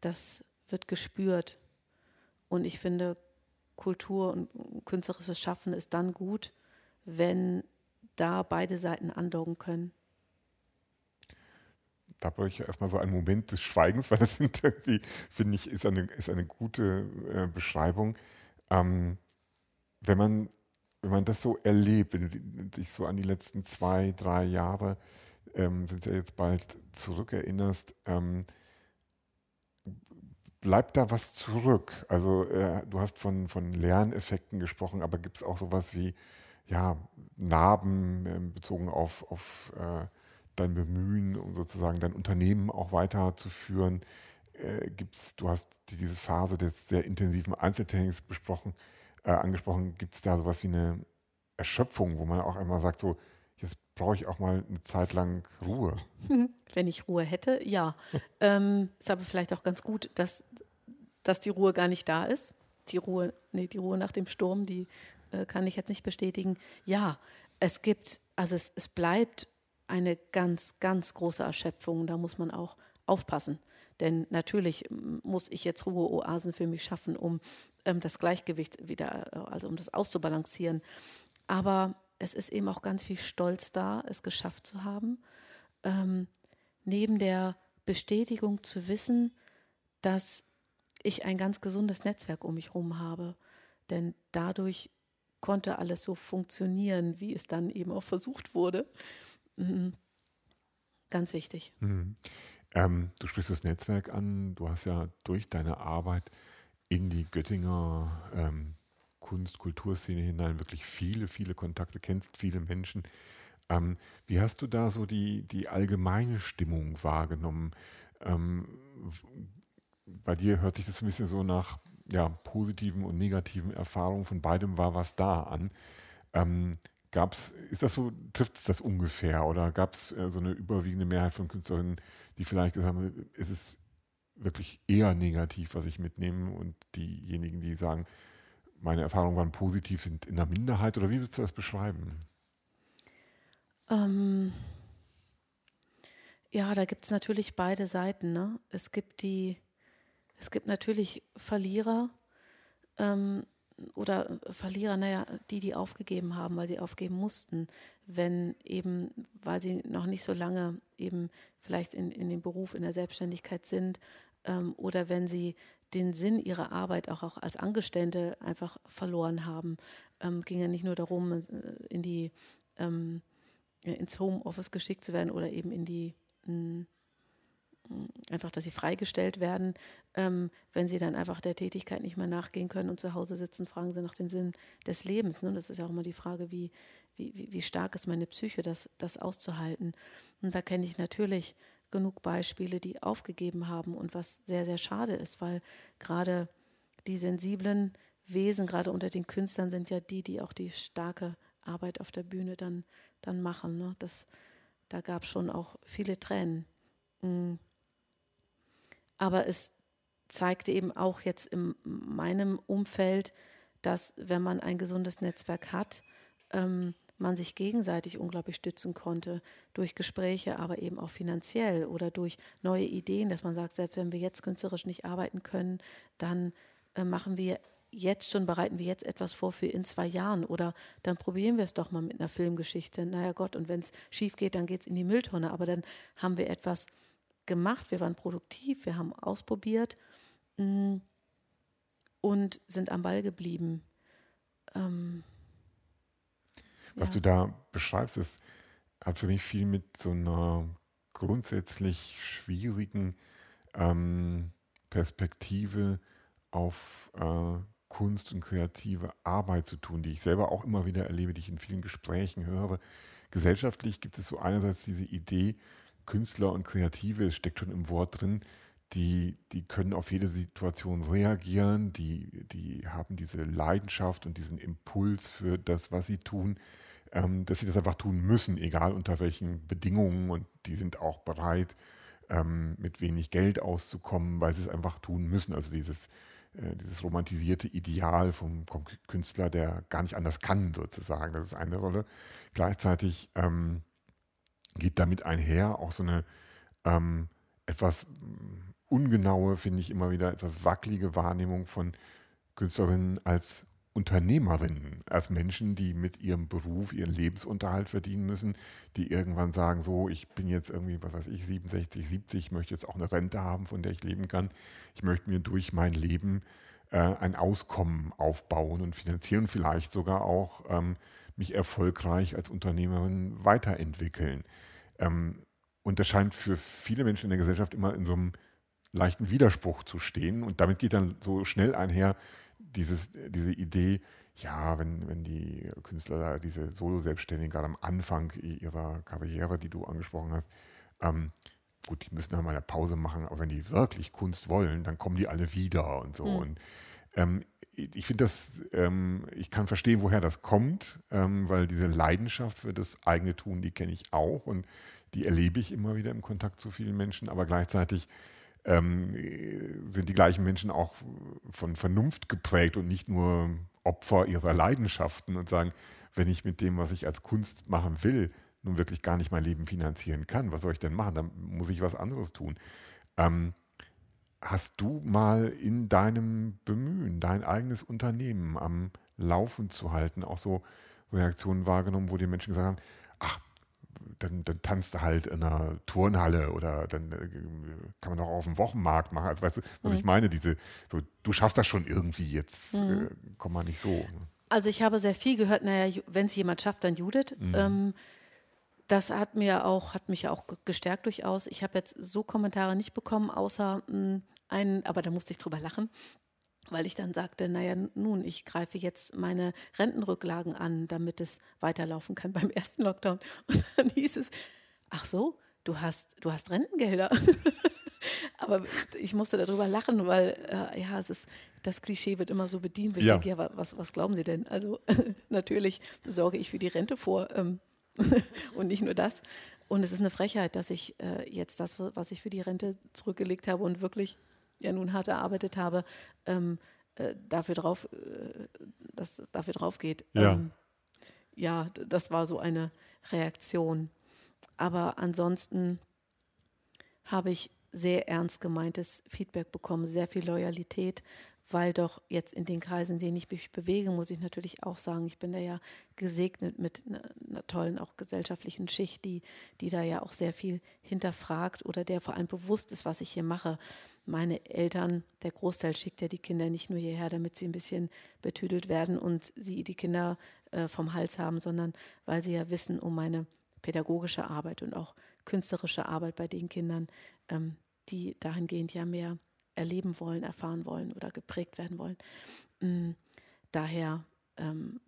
Das wird gespürt. Und ich finde, Kultur und künstlerisches Schaffen ist dann gut, wenn da beide Seiten andocken können. Da brauche ich erstmal so einen Moment des Schweigens, weil das irgendwie, finde ich, ist eine, ist eine gute äh, Beschreibung. Ähm, wenn man wenn man das so erlebt, wenn du dich so an die letzten zwei, drei Jahre, ähm, sind ja jetzt bald zurückerinnerst, ähm, bleibt da was zurück? Also äh, du hast von, von Lerneffekten gesprochen, aber gibt es auch sowas wie ja, Narben äh, bezogen auf, auf äh, dein Bemühen, um sozusagen dein Unternehmen auch weiterzuführen? Äh, gibt's, du hast diese Phase des sehr intensiven Einzeltrainings besprochen äh, angesprochen, gibt es da sowas wie eine Erschöpfung, wo man auch einmal sagt, so, jetzt brauche ich auch mal eine Zeit lang Ruhe. <laughs> Wenn ich Ruhe hätte, ja. <laughs> ähm, ist aber vielleicht auch ganz gut, dass, dass die Ruhe gar nicht da ist. Die Ruhe, nee, die Ruhe nach dem Sturm, die äh, kann ich jetzt nicht bestätigen. Ja, es gibt, also es, es bleibt eine ganz, ganz große Erschöpfung. Da muss man auch aufpassen. Denn natürlich muss ich jetzt Ruheoasen für mich schaffen, um ähm, das Gleichgewicht wieder, äh, also um das auszubalancieren. Aber es ist eben auch ganz viel Stolz da, es geschafft zu haben. Ähm, neben der Bestätigung zu wissen, dass ich ein ganz gesundes Netzwerk um mich herum habe. Denn dadurch konnte alles so funktionieren, wie es dann eben auch versucht wurde. Mhm. Ganz wichtig. Mhm. Ähm, du sprichst das Netzwerk an. Du hast ja durch deine Arbeit in die Göttinger ähm, Kunst-, Kulturszene hinein wirklich viele, viele Kontakte, kennst viele Menschen. Ähm, wie hast du da so die, die allgemeine Stimmung wahrgenommen? Ähm, bei dir hört sich das ein bisschen so nach ja, positiven und negativen Erfahrungen von beidem war was da an. Ähm, gab's, ist das so, trifft es das ungefähr oder gab es äh, so eine überwiegende Mehrheit von Künstlerinnen, die vielleicht gesagt haben, es ist wirklich eher negativ, was ich mitnehme. Und diejenigen, die sagen, meine Erfahrungen waren positiv, sind in der Minderheit. Oder wie würdest du das beschreiben? Ähm, ja, da gibt es natürlich beide Seiten. Ne? Es gibt die, es gibt natürlich Verlierer ähm, oder Verlierer, naja, die, die aufgegeben haben, weil sie aufgeben mussten, wenn eben, weil sie noch nicht so lange eben vielleicht in, in dem Beruf, in der Selbstständigkeit sind ähm, oder wenn sie den Sinn ihrer Arbeit auch, auch als Angestellte einfach verloren haben. Ähm, ging ja nicht nur darum, äh, in die, ähm, ins Homeoffice geschickt zu werden oder eben in die, mh, einfach, dass sie freigestellt werden. Ähm, wenn sie dann einfach der Tätigkeit nicht mehr nachgehen können und zu Hause sitzen, fragen sie nach dem Sinn des Lebens. Ne? Das ist ja auch immer die Frage, wie, wie, wie stark ist meine Psyche, das, das auszuhalten. Und da kenne ich natürlich genug Beispiele, die aufgegeben haben und was sehr, sehr schade ist, weil gerade die sensiblen Wesen, gerade unter den Künstlern, sind ja die, die auch die starke Arbeit auf der Bühne dann, dann machen. Ne? Das, da gab es schon auch viele Tränen. Mhm. Aber es zeigte eben auch jetzt in meinem Umfeld, dass wenn man ein gesundes Netzwerk hat, ähm, man sich gegenseitig unglaublich stützen konnte durch Gespräche, aber eben auch finanziell oder durch neue Ideen, dass man sagt, selbst wenn wir jetzt künstlerisch nicht arbeiten können, dann äh, machen wir jetzt schon, bereiten wir jetzt etwas vor für in zwei Jahren oder dann probieren wir es doch mal mit einer Filmgeschichte. Naja Gott, und wenn es schief geht, dann geht es in die Mülltonne, aber dann haben wir etwas gemacht, wir waren produktiv, wir haben ausprobiert mh, mm, und sind am Ball geblieben. Ähm, was ja. du da beschreibst, ist, hat für mich viel mit so einer grundsätzlich schwierigen ähm, Perspektive auf äh, Kunst und kreative Arbeit zu tun, die ich selber auch immer wieder erlebe, die ich in vielen Gesprächen höre. Gesellschaftlich gibt es so einerseits diese Idee, Künstler und Kreative, es steckt schon im Wort drin, die, die können auf jede Situation reagieren, die, die haben diese Leidenschaft und diesen Impuls für das, was sie tun, ähm, dass sie das einfach tun müssen, egal unter welchen Bedingungen und die sind auch bereit, ähm, mit wenig Geld auszukommen, weil sie es einfach tun müssen. Also dieses, äh, dieses romantisierte Ideal vom, vom, Künstler, der gar nicht anders kann, sozusagen, das ist eine Rolle. Gleichzeitig ähm, geht damit einher auch so eine ähm, etwas ungenaue, finde ich immer wieder etwas wackelige Wahrnehmung von Künstlerinnen als Unternehmerinnen, als Menschen, die mit ihrem Beruf ihren Lebensunterhalt verdienen müssen, die irgendwann sagen, so, ich bin jetzt irgendwie, was weiß ich, 67, 70, ich möchte jetzt auch eine Rente haben, von der ich leben kann. Ich möchte mir durch mein Leben äh, ein Auskommen aufbauen und finanzieren vielleicht sogar auch ähm, mich erfolgreich als Unternehmerin weiterentwickeln. Ähm, und das scheint für viele Menschen in der Gesellschaft immer in so einem leichten Widerspruch zu stehen. Und damit geht dann so schnell einher dieses, diese Idee, ja, wenn, wenn die Künstler, diese Solo-Selbstständigen gerade am Anfang ihrer Karriere, die du angesprochen hast, ähm, gut, die müssen dann mal eine Pause machen, aber wenn die wirklich Kunst wollen, dann kommen die alle wieder und so. Mhm. Und ähm, ich finde das, ähm, ich kann verstehen, woher das kommt, ähm, weil diese Leidenschaft für das eigene Tun, die kenne ich auch und die erlebe ich immer wieder im Kontakt zu vielen Menschen, aber gleichzeitig ähm, sind die gleichen Menschen auch von Vernunft geprägt und nicht nur Opfer ihrer Leidenschaften und sagen, wenn ich mit dem, was ich als Kunst machen will, nun wirklich gar nicht mein Leben finanzieren kann, was soll ich denn machen? Dann muss ich was anderes tun. Ähm, hast du mal in deinem Bemühen, dein eigenes Unternehmen am Laufen zu halten, auch so Reaktionen wahrgenommen, wo die Menschen gesagt haben, ach, dann, dann tanzt du halt in einer Turnhalle oder dann äh, kann man auch auf dem Wochenmarkt machen. Also weißt du, was mhm. ich meine? Diese, so, du schaffst das schon irgendwie jetzt, mhm. äh, komm mal nicht so. Ne? Also ich habe sehr viel gehört, naja, wenn es jemand schafft, dann Judith. Mhm. Ähm, das hat mir auch, hat mich auch gestärkt durchaus. Ich habe jetzt so Kommentare nicht bekommen, außer mh, hm, einen, aber da musste ich drüber lachen weil ich dann sagte, naja, nun, ich greife jetzt meine Rentenrücklagen an, damit es weiterlaufen kann <laughs> beim ersten Lockdown. Und dann hieß es, ach so, du hast, du hast Rentengelder. <laughs> Aber ich musste darüber lachen, weil äh, ja, es ist, das Klischee wird immer so bedient. Ich ja. denke, ja, was, was glauben Sie denn? Also <laughs> natürlich sorge ich für die Rente vor ähm, <laughs> und nicht nur das. Und es ist eine Frechheit, dass ich äh, jetzt das, was ich für die Rente zurückgelegt habe und wirklich ja nun hart erarbeitet habe, ähm, äh, dafür drauf, äh, dass dafür drauf geht. Ja. Ähm, ja, das war so eine Reaktion. Aber ansonsten habe ich sehr ernst gemeintes Feedback bekommen, sehr viel Loyalität, weil doch jetzt in den Kreisen, in denen ich mich bewege, muss ich natürlich auch sagen, ich bin da ja gesegnet mit einer, einer, tollen auch gesellschaftlichen Schicht, die, die da ja auch sehr viel hinterfragt oder der vor allem bewusst ist, was ich hier mache. Meine Eltern, der Großteil schickt ja die Kinder nicht nur hierher, damit sie ein bisschen betüdelt werden und sie die Kinder äh, vom Hals haben, sondern weil sie ja wissen um meine pädagogische Arbeit und auch künstlerische Arbeit bei den Kindern, ähm, die dahingehend ja mehr erleben wollen, erfahren wollen oder geprägt werden wollen. Mm, daher ähm,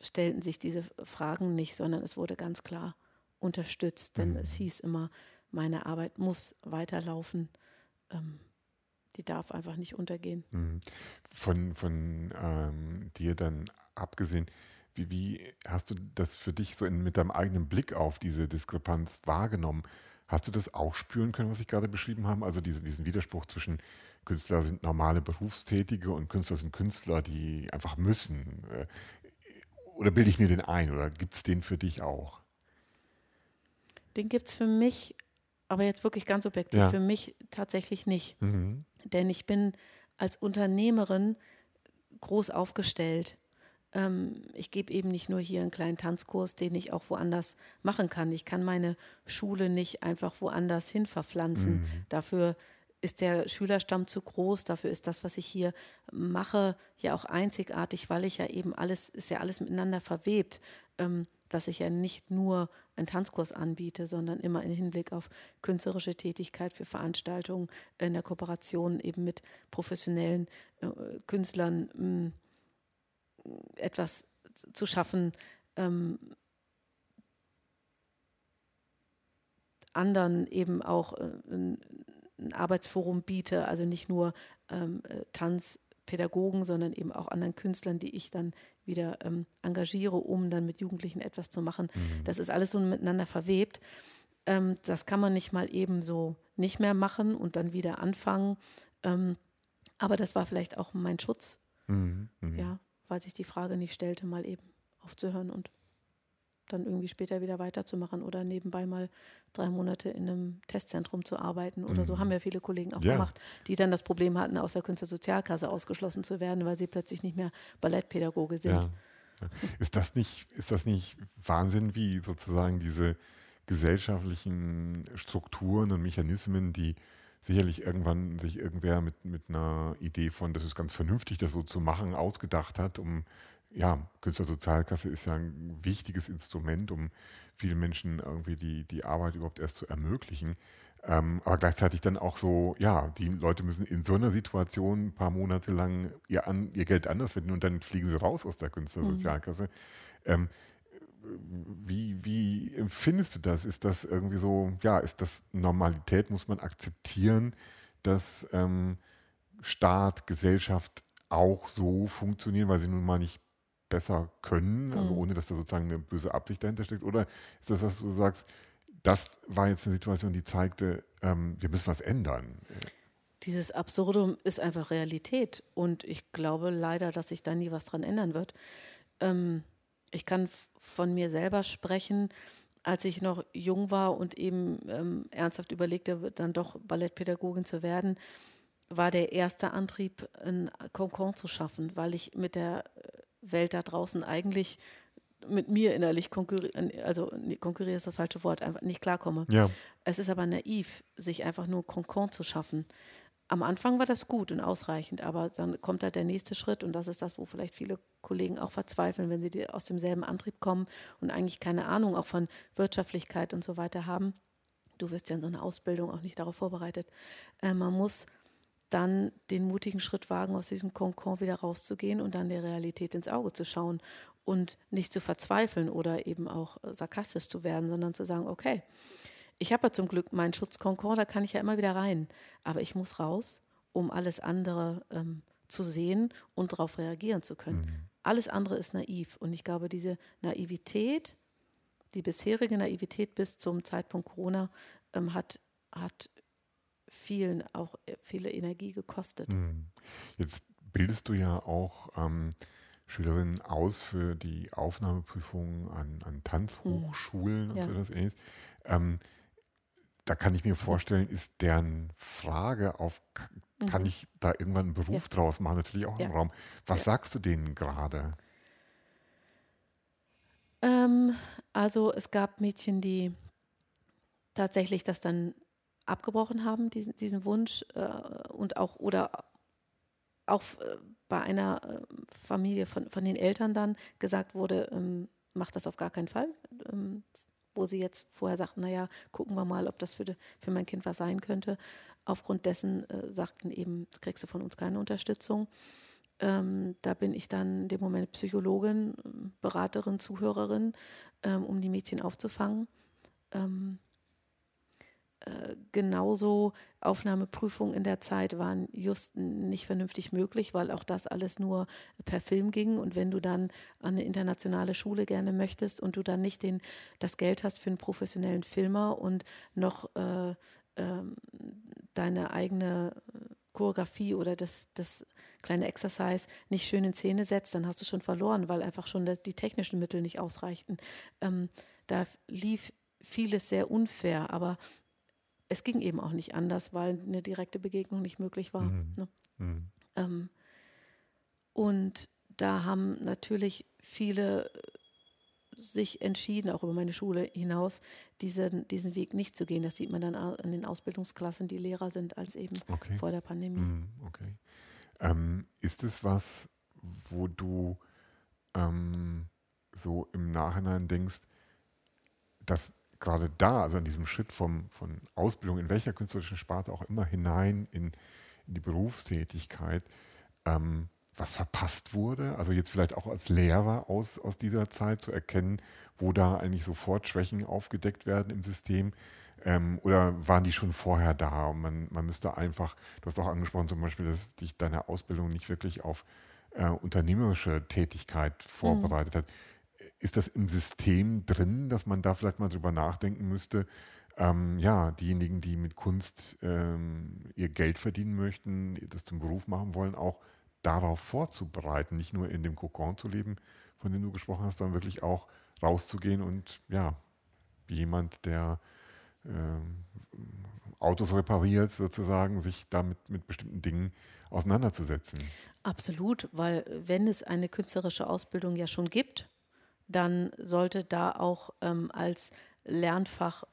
stellten sich diese Fragen nicht, sondern es wurde ganz klar unterstützt, denn mhm. es hieß immer, meine Arbeit muss weiterlaufen. Ähm, die darf einfach nicht untergehen. Mhm. Von, von ähm, dir dann abgesehen, wie, wie hast du das für dich so in, mit deinem eigenen Blick auf diese Diskrepanz wahrgenommen? Hast du das auch spüren können, was ich gerade beschrieben habe? Also diese, diesen Widerspruch zwischen Künstler sind normale Berufstätige und Künstler sind Künstler, die einfach müssen. Äh, oder bilde ich mir den ein oder gibt es den für dich auch? Den gibt es für mich, aber jetzt wirklich ganz objektiv, ja. für mich tatsächlich nicht. Mhm. Denn ich bin als Unternehmerin groß aufgestellt. Ähm, ich gebe eben nicht nur hier einen kleinen Tanzkurs, den ich auch woanders machen kann. Ich kann meine Schule nicht einfach woanders hin verpflanzen. Mhm. Dafür ist der Schülerstamm zu groß, dafür ist das, was ich hier mache, ja auch einzigartig, weil ich ja eben alles, ist ja alles miteinander verwebt, ähm, dass ich ja nicht nur einen Tanzkurs anbiete, sondern immer im Hinblick auf künstlerische Tätigkeit für Veranstaltungen in der Kooperation eben mit professionellen äh, Künstlern mh, mm, etwas zu schaffen, ähm, anderen eben auch äh, ein, ein, Arbeitsforum biete, also nicht nur ähm, äh, Tanzpädagogen, sondern eben auch anderen Künstlern, die ich dann wieder ähm, engagiere, um dann mit Jugendlichen etwas zu machen. Mhm. Das ist alles so miteinander verwebt. Ähm, das kann man nicht mal eben so nicht mehr machen und dann wieder anfangen. Ähm, aber das war vielleicht auch mein Schutz. Mhm. Mhm. Ja, weil sich die Frage nicht stellte, mal eben aufzuhören und dann irgendwie später wieder weiterzumachen oder nebenbei mal drei Monate in einem Testzentrum zu arbeiten oder mhm. so. Haben ja viele Kollegen auch ja. gemacht, die dann das Problem hatten, aus der Künstlersozialkasse ausgeschlossen zu werden, weil sie plötzlich nicht mehr Ballettpädagoge sind. Ja. Ist das nicht, ist das nicht Wahnsinn, wie sozusagen diese gesellschaftlichen Strukturen und Mechanismen, die sicherlich irgendwann sich irgendwer mit, mit einer Idee von, das ist ganz vernünftig, das so zu machen, ausgedacht hat, um, ja, Künstlersozialkasse ist ja ein wichtiges Instrument, um vielen Menschen irgendwie die, die Arbeit überhaupt erst zu ermöglichen. Ähm, aber gleichzeitig dann auch so, ja, die Leute müssen in so einer Situation ein paar Monate lang ihr, an, ihr Geld anders verdienen und dann fliegen sie raus aus der Künstlersozialkasse. Mhm. Ähm, wie, wie empfindest du das? Ist das irgendwie so, ja, ist das Normalität? Muss man akzeptieren, dass ähm, Staat, Gesellschaft auch so funktionieren, weil sie nun mal nicht besser können, also mhm. ohne dass da sozusagen eine böse Absicht dahinter steckt? Oder ist das, was du sagst, das war jetzt eine Situation, die zeigte, ähm, wir müssen was ändern? Dieses Absurdum ist einfach Realität und ich glaube leider, dass sich da nie was dran ändern wird. Ähm, ich kann von mir selber sprechen, als ich noch jung war und eben ähm, ernsthaft überlegte, dann doch Ballettpädagogin zu werden, war der erste Antrieb, ein Konkon zu schaffen, weil ich mit der Welt da draußen eigentlich mit mir innerlich konkurrieren, also konkurriere ist das falsche Wort, einfach nicht klarkomme. Ja. Es ist aber naiv, sich einfach nur Konkon zu schaffen am Anfang war das gut und ausreichend, aber dann kommt halt der nächste Schritt und das ist das, wo vielleicht viele Kollegen auch verzweifeln, wenn sie aus demselben Antrieb kommen und eigentlich keine Ahnung auch von Wirtschaftlichkeit und so weiter haben. Du wirst ja in so einer Ausbildung auch nicht darauf vorbereitet. Äh, man muss dann den mutigen Schritt wagen, aus diesem Konkon wieder rauszugehen und dann der Realität ins Auge zu schauen und nicht zu verzweifeln oder eben auch sarkastisch zu werden, sondern zu sagen, okay, ich habe ja zum Glück meinen Schutzkonkord, da kann ich ja immer wieder rein. Aber ich muss raus, um alles andere ähm, zu sehen und darauf reagieren zu können. Mhm. Alles andere ist naiv. Und ich glaube, diese Naivität, die bisherige Naivität bis zum Zeitpunkt Corona, ähm, hat, hat vielen auch äh, viele Energie gekostet. Mhm. Jetzt bildest du ja auch ähm, Schülerinnen aus für die Aufnahmeprüfungen an, an Tanzhochschulen mhm. und ja. so etwas ähnliches. Ähm, da kann ich mir vorstellen, ist deren Frage auf, kann mhm. ich da irgendwann einen Beruf ja. draus machen, natürlich auch ja. im Raum. Was ja. sagst du denen gerade? Ähm, also es gab Mädchen, die tatsächlich das dann abgebrochen haben, diesen, diesen Wunsch äh, und auch oder auch äh, bei einer äh, Familie von, von den Eltern dann gesagt wurde, ähm, mach das auf gar keinen Fall. Ähm, wo sie jetzt vorher sagten, naja, gucken wir mal, ob das für, für mein Kind was sein könnte. Aufgrund dessen äh, sagten eben, kriegst du von uns keine Unterstützung. Ähm, da bin ich dann in dem Moment Psychologin, Beraterin, Zuhörerin, ähm, um die Mädchen aufzufangen. Ähm, genauso Aufnahmeprüfungen in der Zeit waren just nicht vernünftig möglich, weil auch das alles nur per Film ging. Und wenn du dann an eine internationale Schule gerne möchtest und du dann nicht den, das Geld hast für einen professionellen Filmer und noch äh, äh, deine eigene Choreografie oder das, das kleine Exercise nicht schön in Szene setzt, dann hast du schon verloren, weil einfach schon die technischen Mittel nicht ausreichten. Ähm, da lief vieles sehr unfair, aber es ging eben auch nicht anders, weil eine direkte Begegnung nicht möglich war. Mhm. Ne? Mhm. Ähm, und da haben natürlich viele sich entschieden, auch über meine Schule hinaus, diesen, diesen Weg nicht zu gehen. Das sieht man dann an den Ausbildungsklassen, die Lehrer sind, als eben okay. vor der Pandemie. Mm, okay. Ähm, ist es was, wo du ähm, so im Nachhinein denkst, dass gerade da, also an diesem Schritt vom, von Ausbildung in welcher künstlerischen Sparte auch immer hinein in, in die Berufstätigkeit, ähm, was verpasst wurde? Also jetzt vielleicht auch als Lehrer aus, aus dieser Zeit zu erkennen, wo da eigentlich sofort Schwächen aufgedeckt werden im System. Ähm, oder waren die schon vorher da? Und man, man müsste einfach, du hast auch angesprochen zum Beispiel, dass dich deine Ausbildung nicht wirklich auf äh, unternehmerische Tätigkeit vorbereitet mhm. hat. Ist das im System drin, dass man da vielleicht mal drüber nachdenken müsste? Ähm, ja, diejenigen, die mit Kunst ähm, ihr Geld verdienen möchten, das zum Beruf machen wollen, auch darauf vorzubereiten, nicht nur in dem Kokon zu leben, von dem du gesprochen hast, sondern wirklich auch rauszugehen und ja, wie jemand, der äh, Autos repariert, sozusagen, sich damit mit bestimmten Dingen auseinanderzusetzen. Absolut, weil wenn es eine künstlerische Ausbildung ja schon gibt, dann sollte da auch ähm, als Lernfach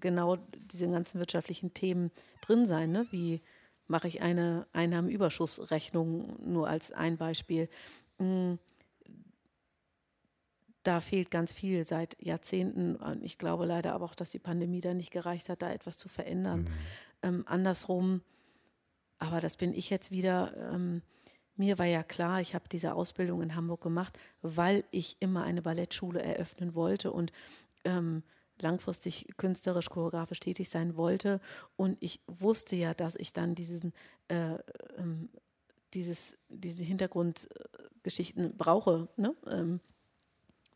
genau diese ganzen wirtschaftlichen Themen drin sein, ne? wie mache ich eine Einnahmenüberschussrechnung nur als ein Beispiel. Mm, da fehlt ganz viel seit Jahrzehnten. Und ich glaube leider aber auch, dass die Pandemie da nicht gereicht hat, da etwas zu verändern. Mhm. Ähm, andersrum, aber das bin ich jetzt wieder. Ähm, mir war ja klar, ich habe diese Ausbildung in Hamburg gemacht, weil ich immer eine Ballettschule eröffnen wollte und ähm, langfristig künstlerisch, choreografisch tätig sein wollte. Und ich wusste ja, dass ich dann diesen, äh, ähm, dieses, diese Hintergrundgeschichten brauche. Ne? Ähm,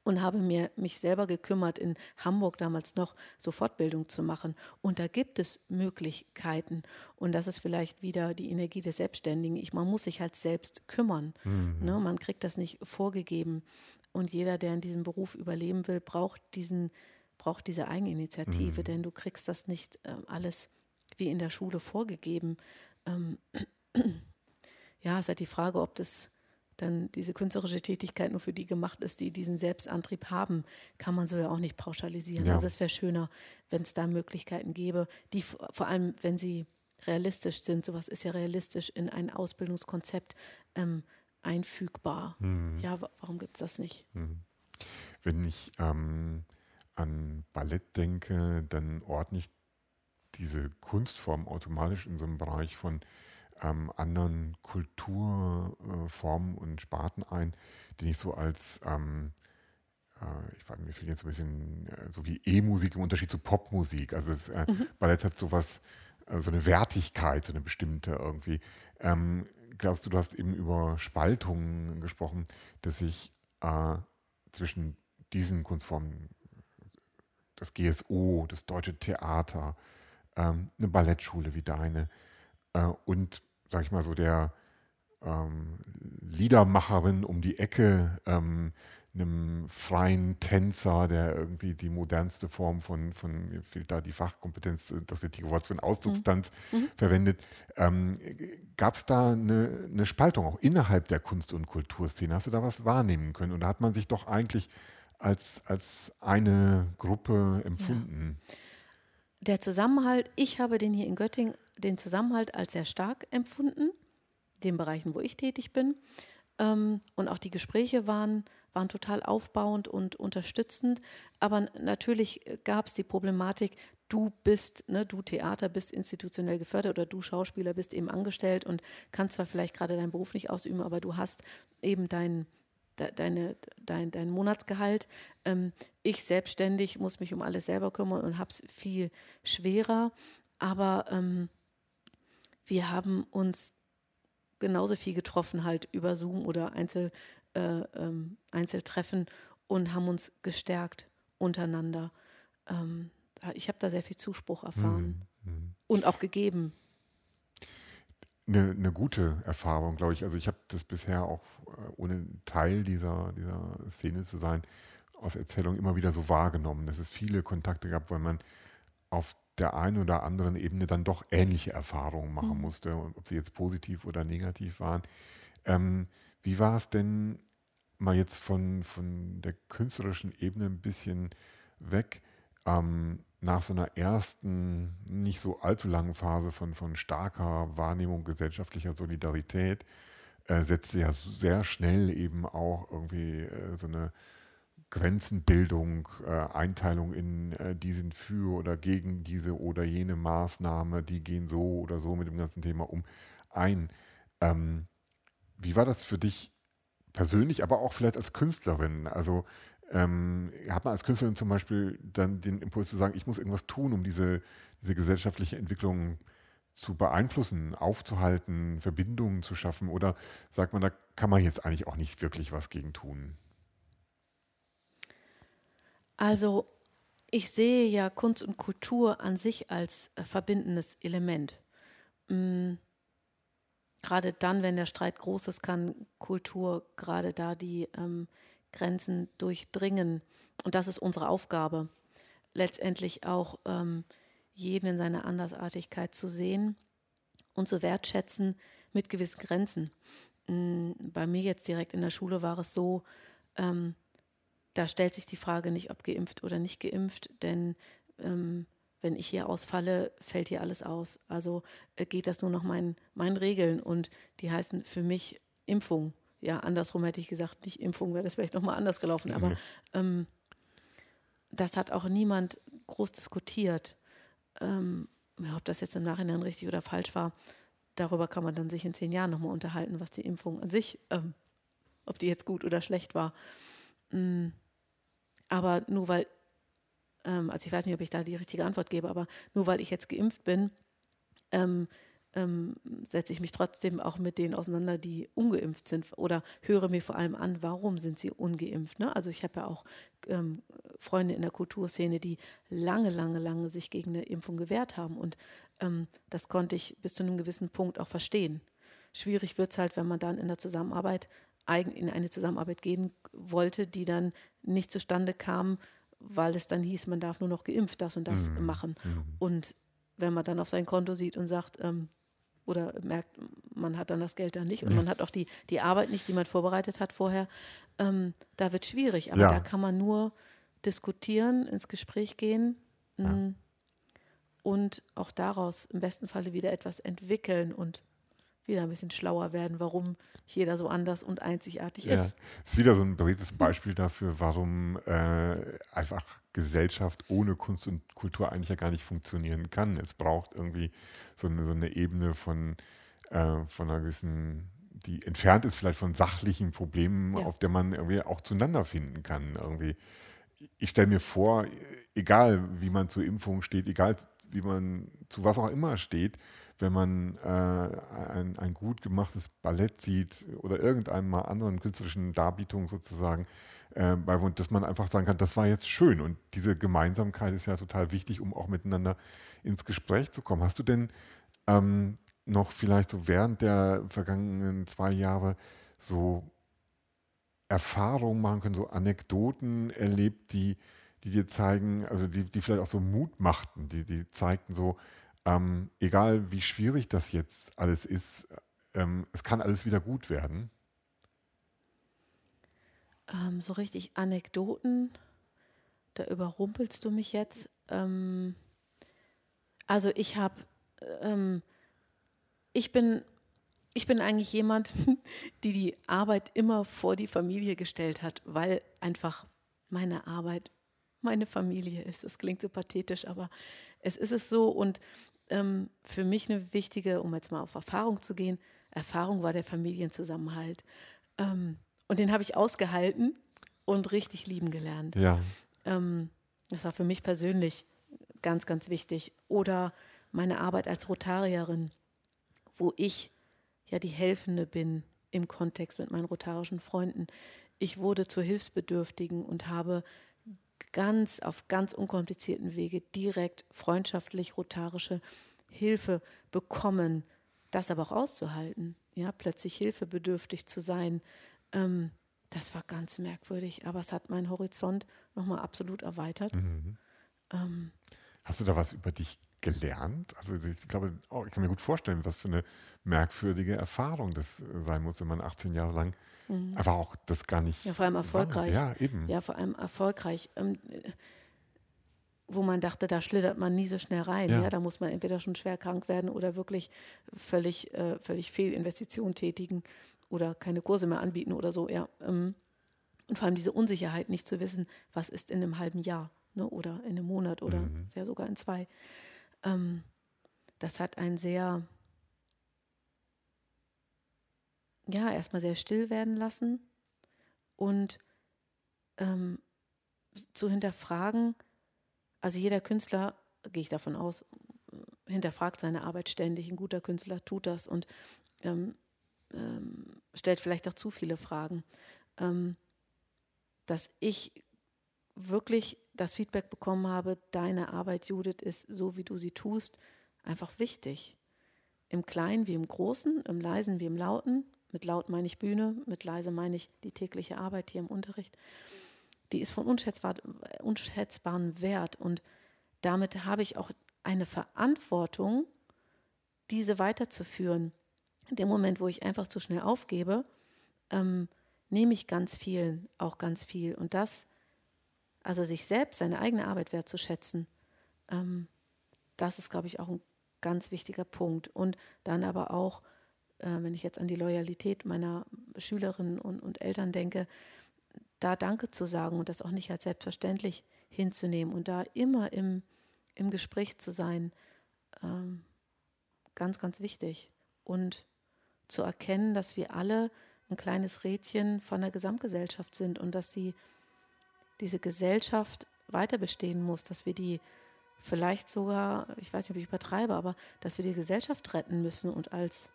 und habe mir mich selber gekümmert, in Hamburg damals noch so Fortbildung zu machen. Und da gibt es Möglichkeiten. Und das ist vielleicht wieder die Energie des Selbstständigen. Ich, man muss sich halt selbst kümmern. Mhm. Ne? Man kriegt das nicht vorgegeben. Und jeder, der in diesem Beruf überleben will, braucht diesen braucht diese Eigeninitiative, mhm. denn du kriegst das nicht äh, alles wie in der Schule vorgegeben. Ähm, <clears throat> ja, es ist halt die Frage, ob das dann diese künstlerische Tätigkeit nur für die gemacht ist, die diesen Selbstantrieb haben, kann man so ja auch nicht pauschalisieren. Ja. Also es wäre schöner, wenn es da Möglichkeiten gäbe, die vor allem, wenn sie realistisch sind, sowas ist ja realistisch in ein Ausbildungskonzept ähm, einfügbar. Mhm. Ja, warum gibt es das nicht? Mhm. Wenn ich ähm, an Ballett denke, dann ordne ich diese Kunstform automatisch in so einem Bereich von ähm, anderen Kulturformen äh, und Sparten ein, den ich so als, ähm, äh, ich weiß, mir fehlt jetzt ein bisschen, äh, so wie E-Musik im Unterschied zu Popmusik. Also das, äh, mhm. Ballett hat sowas, äh, so eine Wertigkeit, so eine bestimmte irgendwie. Ähm, glaubst du, du hast eben über Spaltungen gesprochen, dass sich äh, zwischen diesen Kunstformen das GSO, das Deutsche Theater, ähm, eine Ballettschule wie deine äh, und, sag ich mal so, der ähm, Liedermacherin um die Ecke, ähm, einem freien Tänzer, der irgendwie die modernste Form von, von mir fehlt da die Fachkompetenz, das richtige Wort für einen Ausdruckstanz mhm. mhm. verwendet. Ähm, Gab es da eine, eine, Spaltung auch innerhalb der Kunst- und Kulturszene? Hast du da was wahrnehmen können? Und da hat man sich doch eigentlich als, als eine Gruppe empfunden. Ja. Der Zusammenhalt, ich habe den hier in Göttingen, den Zusammenhalt als sehr stark empfunden, den Bereichen, wo ich tätig bin. Ähm, und auch die Gespräche waren, waren total aufbauend und unterstützend. Aber natürlich gab es die Problematik, du bist, ne, du Theater bist institutionell gefördert oder du Schauspieler bist eben angestellt und kannst zwar vielleicht gerade deinen Beruf nicht ausüben, aber du hast eben deinen deine, dein, dein Monatsgehalt. Ähm, ich selbstständig muss mich um alles selber kümmern und habe es viel schwerer. Aber ähm, wir haben uns genauso viel getroffen, halt über Zoom oder Einzel, äh, ähm, Einzeltreffen und haben uns gestärkt untereinander. Ähm, ich habe da sehr viel Zuspruch erfahren mhm. mhm. und auch gegeben. Eine, eine gute Erfahrung, glaube ich. Also ich habe das bisher auch, äh, ohne Teil dieser, dieser Szene zu sein, aus Erzählungen immer wieder so wahrgenommen, dass es viele Kontakte gab, weil man auf der einen oder anderen Ebene dann doch ähnliche Erfahrungen machen mhm. musste, ob sie jetzt positiv oder negativ waren. Ähm, wie war es denn mal jetzt von, von der künstlerischen Ebene ein bisschen weg? Ähm, nach so einer ersten, nicht so allzu langen Phase von, von starker Wahrnehmung gesellschaftlicher Solidarität, äh, setzte ja sehr schnell eben auch irgendwie äh, so eine Grenzenbildung, äh, Einteilung in, äh, die sind für oder gegen diese oder jene Maßnahme, die gehen so oder so mit dem ganzen Thema um, ein. Ähm, wie war das für dich persönlich, aber auch vielleicht als Künstlerin? Also ähm, hat man als Künstlerin zum Beispiel dann den Impuls zu sagen, ich muss irgendwas tun, um diese, diese gesellschaftliche Entwicklung zu beeinflussen, aufzuhalten, Verbindungen zu schaffen? Oder sagt man, da kann man jetzt eigentlich auch nicht wirklich was gegen tun? Also ich sehe ja Kunst und Kultur an sich als äh, verbindendes Element. Mhm. Gerade dann, wenn der Streit groß ist, kann Kultur gerade da die ähm, Grenzen durchdringen. Und das ist unsere Aufgabe, letztendlich auch ähm, jeden in seiner Andersartigkeit zu sehen und zu wertschätzen mit gewissen Grenzen. Mhm. Bei mir jetzt direkt in der Schule war es so, ähm, da stellt sich die Frage nicht, ob geimpft oder nicht geimpft, denn ähm, wenn ich hier ausfalle, fällt hier alles aus. Also äh, geht das nur noch meinen, meinen Regeln und die heißen für mich Impfung. Ja, andersrum hätte ich gesagt, nicht Impfung, wäre das vielleicht nochmal anders gelaufen. Aber mhm. ähm, das hat auch niemand groß diskutiert. Ähm, ob das jetzt im Nachhinein richtig oder falsch war, darüber kann man dann sich in zehn Jahren nochmal unterhalten, was die Impfung an sich, ähm, ob die jetzt gut oder schlecht war. Mhm. Aber nur weil, ähm, also ich weiß nicht, ob ich da die richtige Antwort gebe, aber nur weil ich jetzt geimpft bin, ähm, setze ich mich trotzdem auch mit denen auseinander, die ungeimpft sind oder höre mir vor allem an, warum sind sie ungeimpft. Ne? Also ich habe ja auch ähm, Freunde in der Kulturszene, die lange, lange, lange sich gegen eine Impfung gewehrt haben und ähm, das konnte ich bis zu einem gewissen Punkt auch verstehen. Schwierig wird es halt, wenn man dann in der Zusammenarbeit in eine Zusammenarbeit gehen wollte, die dann nicht zustande kam, weil es dann hieß, man darf nur noch geimpft das und das mhm. machen. Mhm. Und wenn man dann auf sein Konto sieht und sagt, ähm, oder merkt, man hat dann das Geld dann nicht und man hat auch die, die Arbeit nicht, die man vorbereitet hat vorher, ähm, da wird schwierig. Aber ja. da kann man nur diskutieren, ins Gespräch gehen ja. Mm, und auch daraus im besten Falle wieder etwas entwickeln und wieder ein bisschen schlauer werden, warum jeder so anders und einzigartig ja, ist. Das ist wieder so ein breites Beispiel dafür, warum äh, einfach Gesellschaft ohne Kunst und Kultur eigentlich ja gar nicht funktionieren kann. Es braucht irgendwie so eine, so eine Ebene von, äh, von einer gewissen, die entfernt ist vielleicht von sachlichen Problemen, ja. auf der man irgendwie auch zueinander finden kann. Irgendwie. Ich stelle mir vor, egal wie man zur Impfung steht, egal wie man zu was auch immer steht, wenn man äh, ein, ein gut gemachtes Ballett sieht oder irgendeiner anderen künstlerischen Darbietung sozusagen, äh, bei, dass man einfach sagen kann, das war jetzt schön. Und diese Gemeinsamkeit ist ja total wichtig, um auch miteinander ins Gespräch zu kommen. Hast du denn ähm, noch vielleicht so während der vergangenen zwei Jahre so Erfahrungen machen können, so Anekdoten erlebt, die, die dir zeigen, also die, die vielleicht auch so Mut machten, die, die zeigten so, ähm, egal wie schwierig das jetzt alles ist, ähm, es kann alles wieder gut werden. Ähm, so richtig Anekdoten, da überrumpelst du mich jetzt. Ähm, also ich habe, ähm, ich bin, ich bin eigentlich jemand, <laughs> die die Arbeit immer vor die Familie gestellt hat, weil einfach meine Arbeit meine Familie ist. Das klingt so pathetisch, aber es ist es so und ähm, für mich eine wichtige, um jetzt mal auf Erfahrung zu gehen, Erfahrung war der Familienzusammenhalt. Ähm, und den habe ich ausgehalten und richtig lieben gelernt. Ja. Ähm, das war für mich persönlich ganz, ganz wichtig. Oder meine Arbeit als Rotarierin, wo ich ja die Helfende bin im Kontext mit meinen rotarischen Freunden. Ich wurde zur Hilfsbedürftigen und habe ganz auf ganz unkomplizierten Wege direkt freundschaftlich rotarische Hilfe bekommen, das aber auch auszuhalten, ja, plötzlich hilfebedürftig zu sein. Ähm, das war ganz merkwürdig, aber es hat meinen Horizont nochmal absolut erweitert. Mhm. Ähm, Hast du da was über dich gelernt? Also ich glaube, oh, ich kann mir gut vorstellen, was für eine merkwürdige Erfahrung das sein muss, wenn man 18 Jahre lang mhm. einfach auch das gar nicht. Ja, vor allem erfolgreich. War. Ja, eben. Ja, vor allem erfolgreich. Ähm, wo man dachte, da schlittert man nie so schnell rein. Ja. ja. da muss man entweder schon schwer krank werden oder wirklich völlig, äh, völlig Fehlinvestitionen tätigen oder keine Kurse mehr anbieten oder so. Ja. Ähm, und vor allem diese Unsicherheit, nicht zu wissen, was ist in einem halben Jahr ne, oder in einem Monat oder mhm. ja sogar in zwei. Ähm, das hat einen sehr, ja, erstmal sehr still werden lassen und ähm, zu hinterfragen, also jeder Künstler, gehe ich davon aus, hinterfragt seine Arbeit ständig. Ein guter Künstler tut das und ähm, ähm, stellt vielleicht auch zu viele Fragen. Ähm, dass ich wirklich das Feedback bekommen habe, deine Arbeit, Judith, ist so, wie du sie tust, einfach wichtig. Im Kleinen wie im Großen, im Leisen wie im Lauten. Mit laut meine ich Bühne, mit leise meine ich die tägliche Arbeit hier im Unterricht die ist von unschätzbar, unschätzbarem Wert. Und damit habe ich auch eine Verantwortung, diese weiterzuführen. In dem Moment, wo ich einfach zu schnell aufgebe, ähm, nehme ich ganz viel, auch ganz viel. Und das, also sich selbst, seine eigene Arbeit wertzuschätzen, ähm, das ist, glaube ich, auch ein ganz wichtiger Punkt. Und dann aber auch, äh, wenn ich jetzt an die Loyalität meiner Schülerinnen und, und Eltern denke, da Danke zu sagen und das auch nicht als selbstverständlich hinzunehmen und da immer im, im Gespräch zu sein, ähm, ganz, ganz wichtig. Und zu erkennen, dass wir alle ein kleines Rädchen von der Gesamtgesellschaft sind und dass die, diese Gesellschaft weiter bestehen muss, dass wir die vielleicht sogar, ich weiß nicht, ob ich übertreibe, aber dass wir die Gesellschaft retten müssen und als,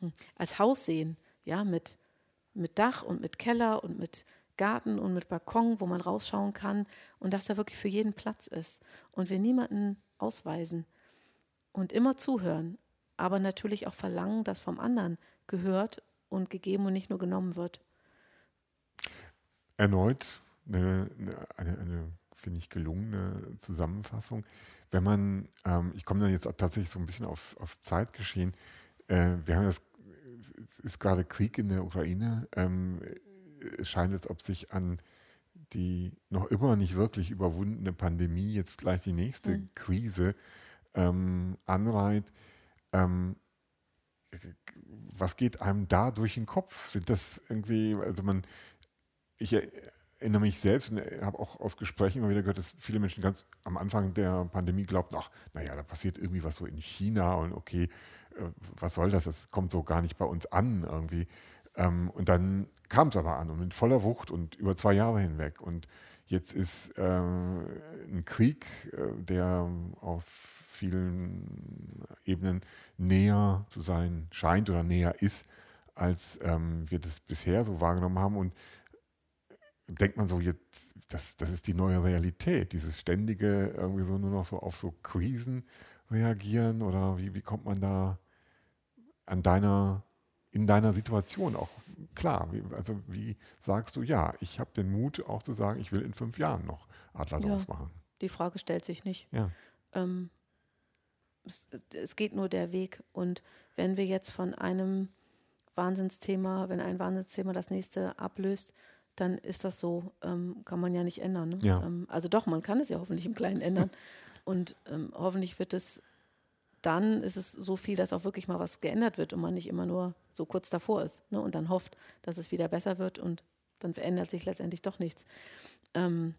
hm, als Haus sehen, ja, mit, mit Dach und mit Keller und mit Garten und mit Balkon, wo man rausschauen kann und dass da wirklich für jeden Platz ist und wir niemanden ausweisen und immer zuhören, aber natürlich auch verlangen, dass vom anderen gehört und gegeben und nicht nur genommen wird. Erneut eine, eine, eine finde ich, gelungene Zusammenfassung. Wenn man, ähm, ich komme dann jetzt tatsächlich so ein bisschen aufs, aufs Zeitgeschehen. Äh, wir haben das, es ist gerade Krieg in der Ukraine. Ähm, es scheint, als ob sich an die noch immer nicht wirklich überwundene Pandemie jetzt gleich die nächste mhm. Krise ähm, anreiht. Ähm, was geht einem da durch den Kopf? Sind das irgendwie, also man, ich erinnere mich selbst und habe auch aus Gesprächen immer wieder gehört, dass viele Menschen ganz am Anfang der Pandemie glaubten, ach, naja, da passiert irgendwie was so in China und okay, äh, was soll das? Das kommt so gar nicht bei uns an irgendwie. Ähm, und dann kam es aber an und mit voller Wucht und über zwei Jahre hinweg. Und jetzt ist äh, ein Krieg, äh, der auf vielen Ebenen näher zu sein scheint oder näher ist, als ähm, wir das bisher so wahrgenommen haben. Und denkt man so, jetzt, das, das ist die neue Realität, dieses ständige irgendwie so nur noch so auf so Krisen reagieren oder wie, wie kommt man da an deiner in deiner Situation auch klar? Wie, also wie sagst du, ja, ich habe den Mut auch zu sagen, ich will in fünf Jahren noch Adler ja, machen? Die Frage stellt sich nicht. Ja. Ähm, es, es, geht nur der Weg. Und wenn wir jetzt von einem Wahnsinnsthema, wenn ein Wahnsinnsthema das nächste ablöst, dann ist das so, ähm, kann man ja nicht ändern. Ne? Ja. Ähm, also doch, man kann es ja hoffentlich im Kleinen ändern. <laughs> Und ähm, hoffentlich wird es dann ist es so viel, dass auch wirklich mal was geändert wird und man nicht immer nur so kurz davor ist ne, und dann hofft, dass es wieder besser wird und dann verändert sich letztendlich doch nichts. Ähm,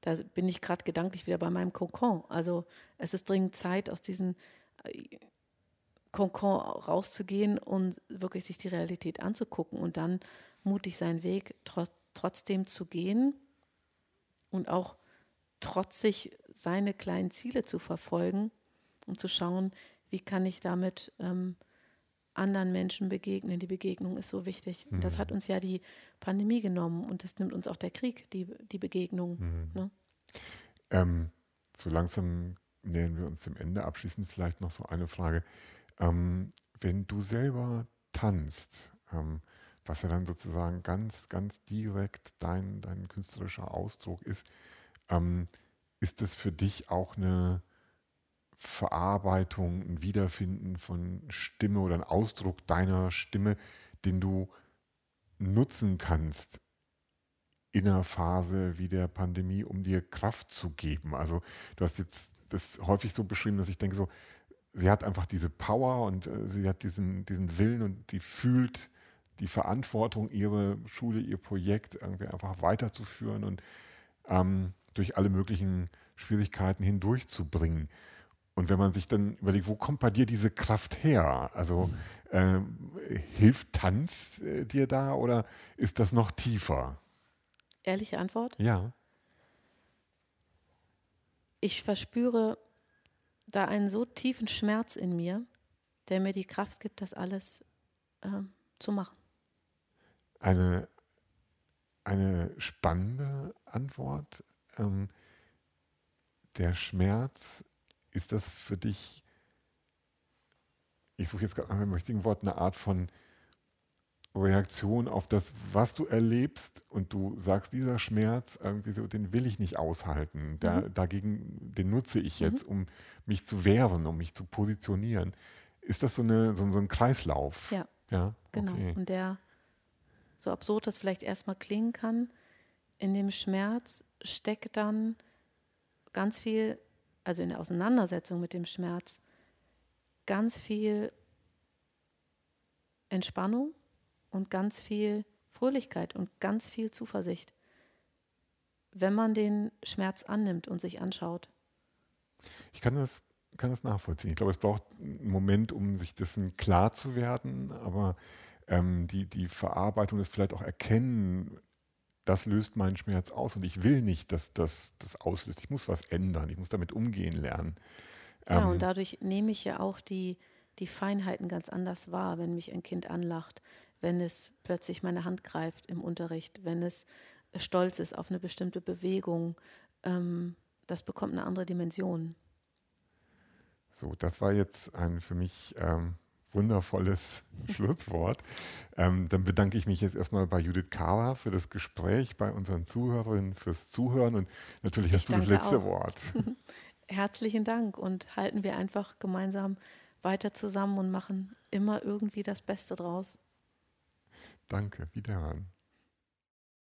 da bin ich gerade gedanklich wieder bei meinem Kokon. Also es ist dringend Zeit, aus diesem äh, Kokon rauszugehen und wirklich sich die Realität anzugucken und dann mutig seinen Weg tro trotzdem zu gehen und auch trotzig seine kleinen Ziele zu verfolgen und zu schauen, wie kann ich damit ähm, anderen Menschen begegnen. Die Begegnung ist so wichtig. Mhm. Das hat uns ja die Pandemie genommen und das nimmt uns auch der Krieg, die, die Begegnung. Mhm. Ne? Ähm, so langsam nähern wir uns dem Ende. Abschließend vielleicht noch so eine Frage. Ähm, wenn du selber tanzt, ähm, was ja dann sozusagen ganz, ganz direkt dein, dein künstlerischer Ausdruck ist, ähm, ist das für dich auch eine Verarbeitung, ein Wiederfinden von Stimme oder ein Ausdruck deiner Stimme, den du nutzen kannst in einer Phase wie der Pandemie, um dir Kraft zu geben. Also du hast jetzt das häufig so beschrieben, dass ich denke so, sie hat einfach diese Power und äh, sie hat diesen, diesen Willen und die fühlt die Verantwortung, ihre Schule, ihr Projekt irgendwie einfach weiterzuführen und ähm, durch alle möglichen Schwierigkeiten hindurchzubringen. Und wenn man sich dann überlegt, wo kommt bei dir diese Kraft her? Also äh, hilft Tanz äh, dir da oder ist das noch tiefer? Ehrliche Antwort? Ja. Ich verspüre da einen so tiefen Schmerz in mir, der mir die Kraft gibt, das alles äh, zu machen. Eine, eine spannende Antwort. Ähm, der Schmerz ist das für dich, ich suche jetzt gerade nach dem richtigen Wort, eine Art von Reaktion auf das, was du erlebst und du sagst, dieser Schmerz, irgendwie so, den will ich nicht aushalten. Der, mhm. Dagegen, den nutze ich jetzt, mhm. um mich zu wehren, um mich zu positionieren. Ist das so, eine, so, so ein Kreislauf? Ja. Ja, genau. Okay. Und der, so absurd das vielleicht erstmal klingen kann, in dem Schmerz steckt dann ganz viel also in der Auseinandersetzung mit dem Schmerz, ganz viel Entspannung und ganz viel Fröhlichkeit und ganz viel Zuversicht, wenn man den Schmerz annimmt und sich anschaut. Ich kann das, kann das nachvollziehen. Ich glaube, es braucht einen Moment, um sich dessen klar zu werden, aber ähm, die, die Verarbeitung, das vielleicht auch Erkennen, das löst meinen Schmerz aus und ich will nicht, dass das das auslöst. Ich muss was ändern, ich muss damit umgehen lernen. Ja, ähm, und dadurch nehme ich ja auch die, die Feinheiten ganz anders wahr, wenn mich ein Kind anlacht, wenn es plötzlich meine Hand greift im Unterricht, wenn es stolz ist auf eine bestimmte Bewegung. Ähm, das bekommt eine andere Dimension. So, das war jetzt ein für mich ähm, wundervolles <laughs> Schlusswort. Ähm, dann bedanke ich mich jetzt erstmal bei Judith Kara für das Gespräch, bei unseren Zuhörerinnen fürs Zuhören und natürlich ich hast du das letzte auch. Wort. <laughs> Herzlichen Dank und halten wir einfach gemeinsam weiter zusammen und machen immer irgendwie das Beste draus. Danke, wiederhören.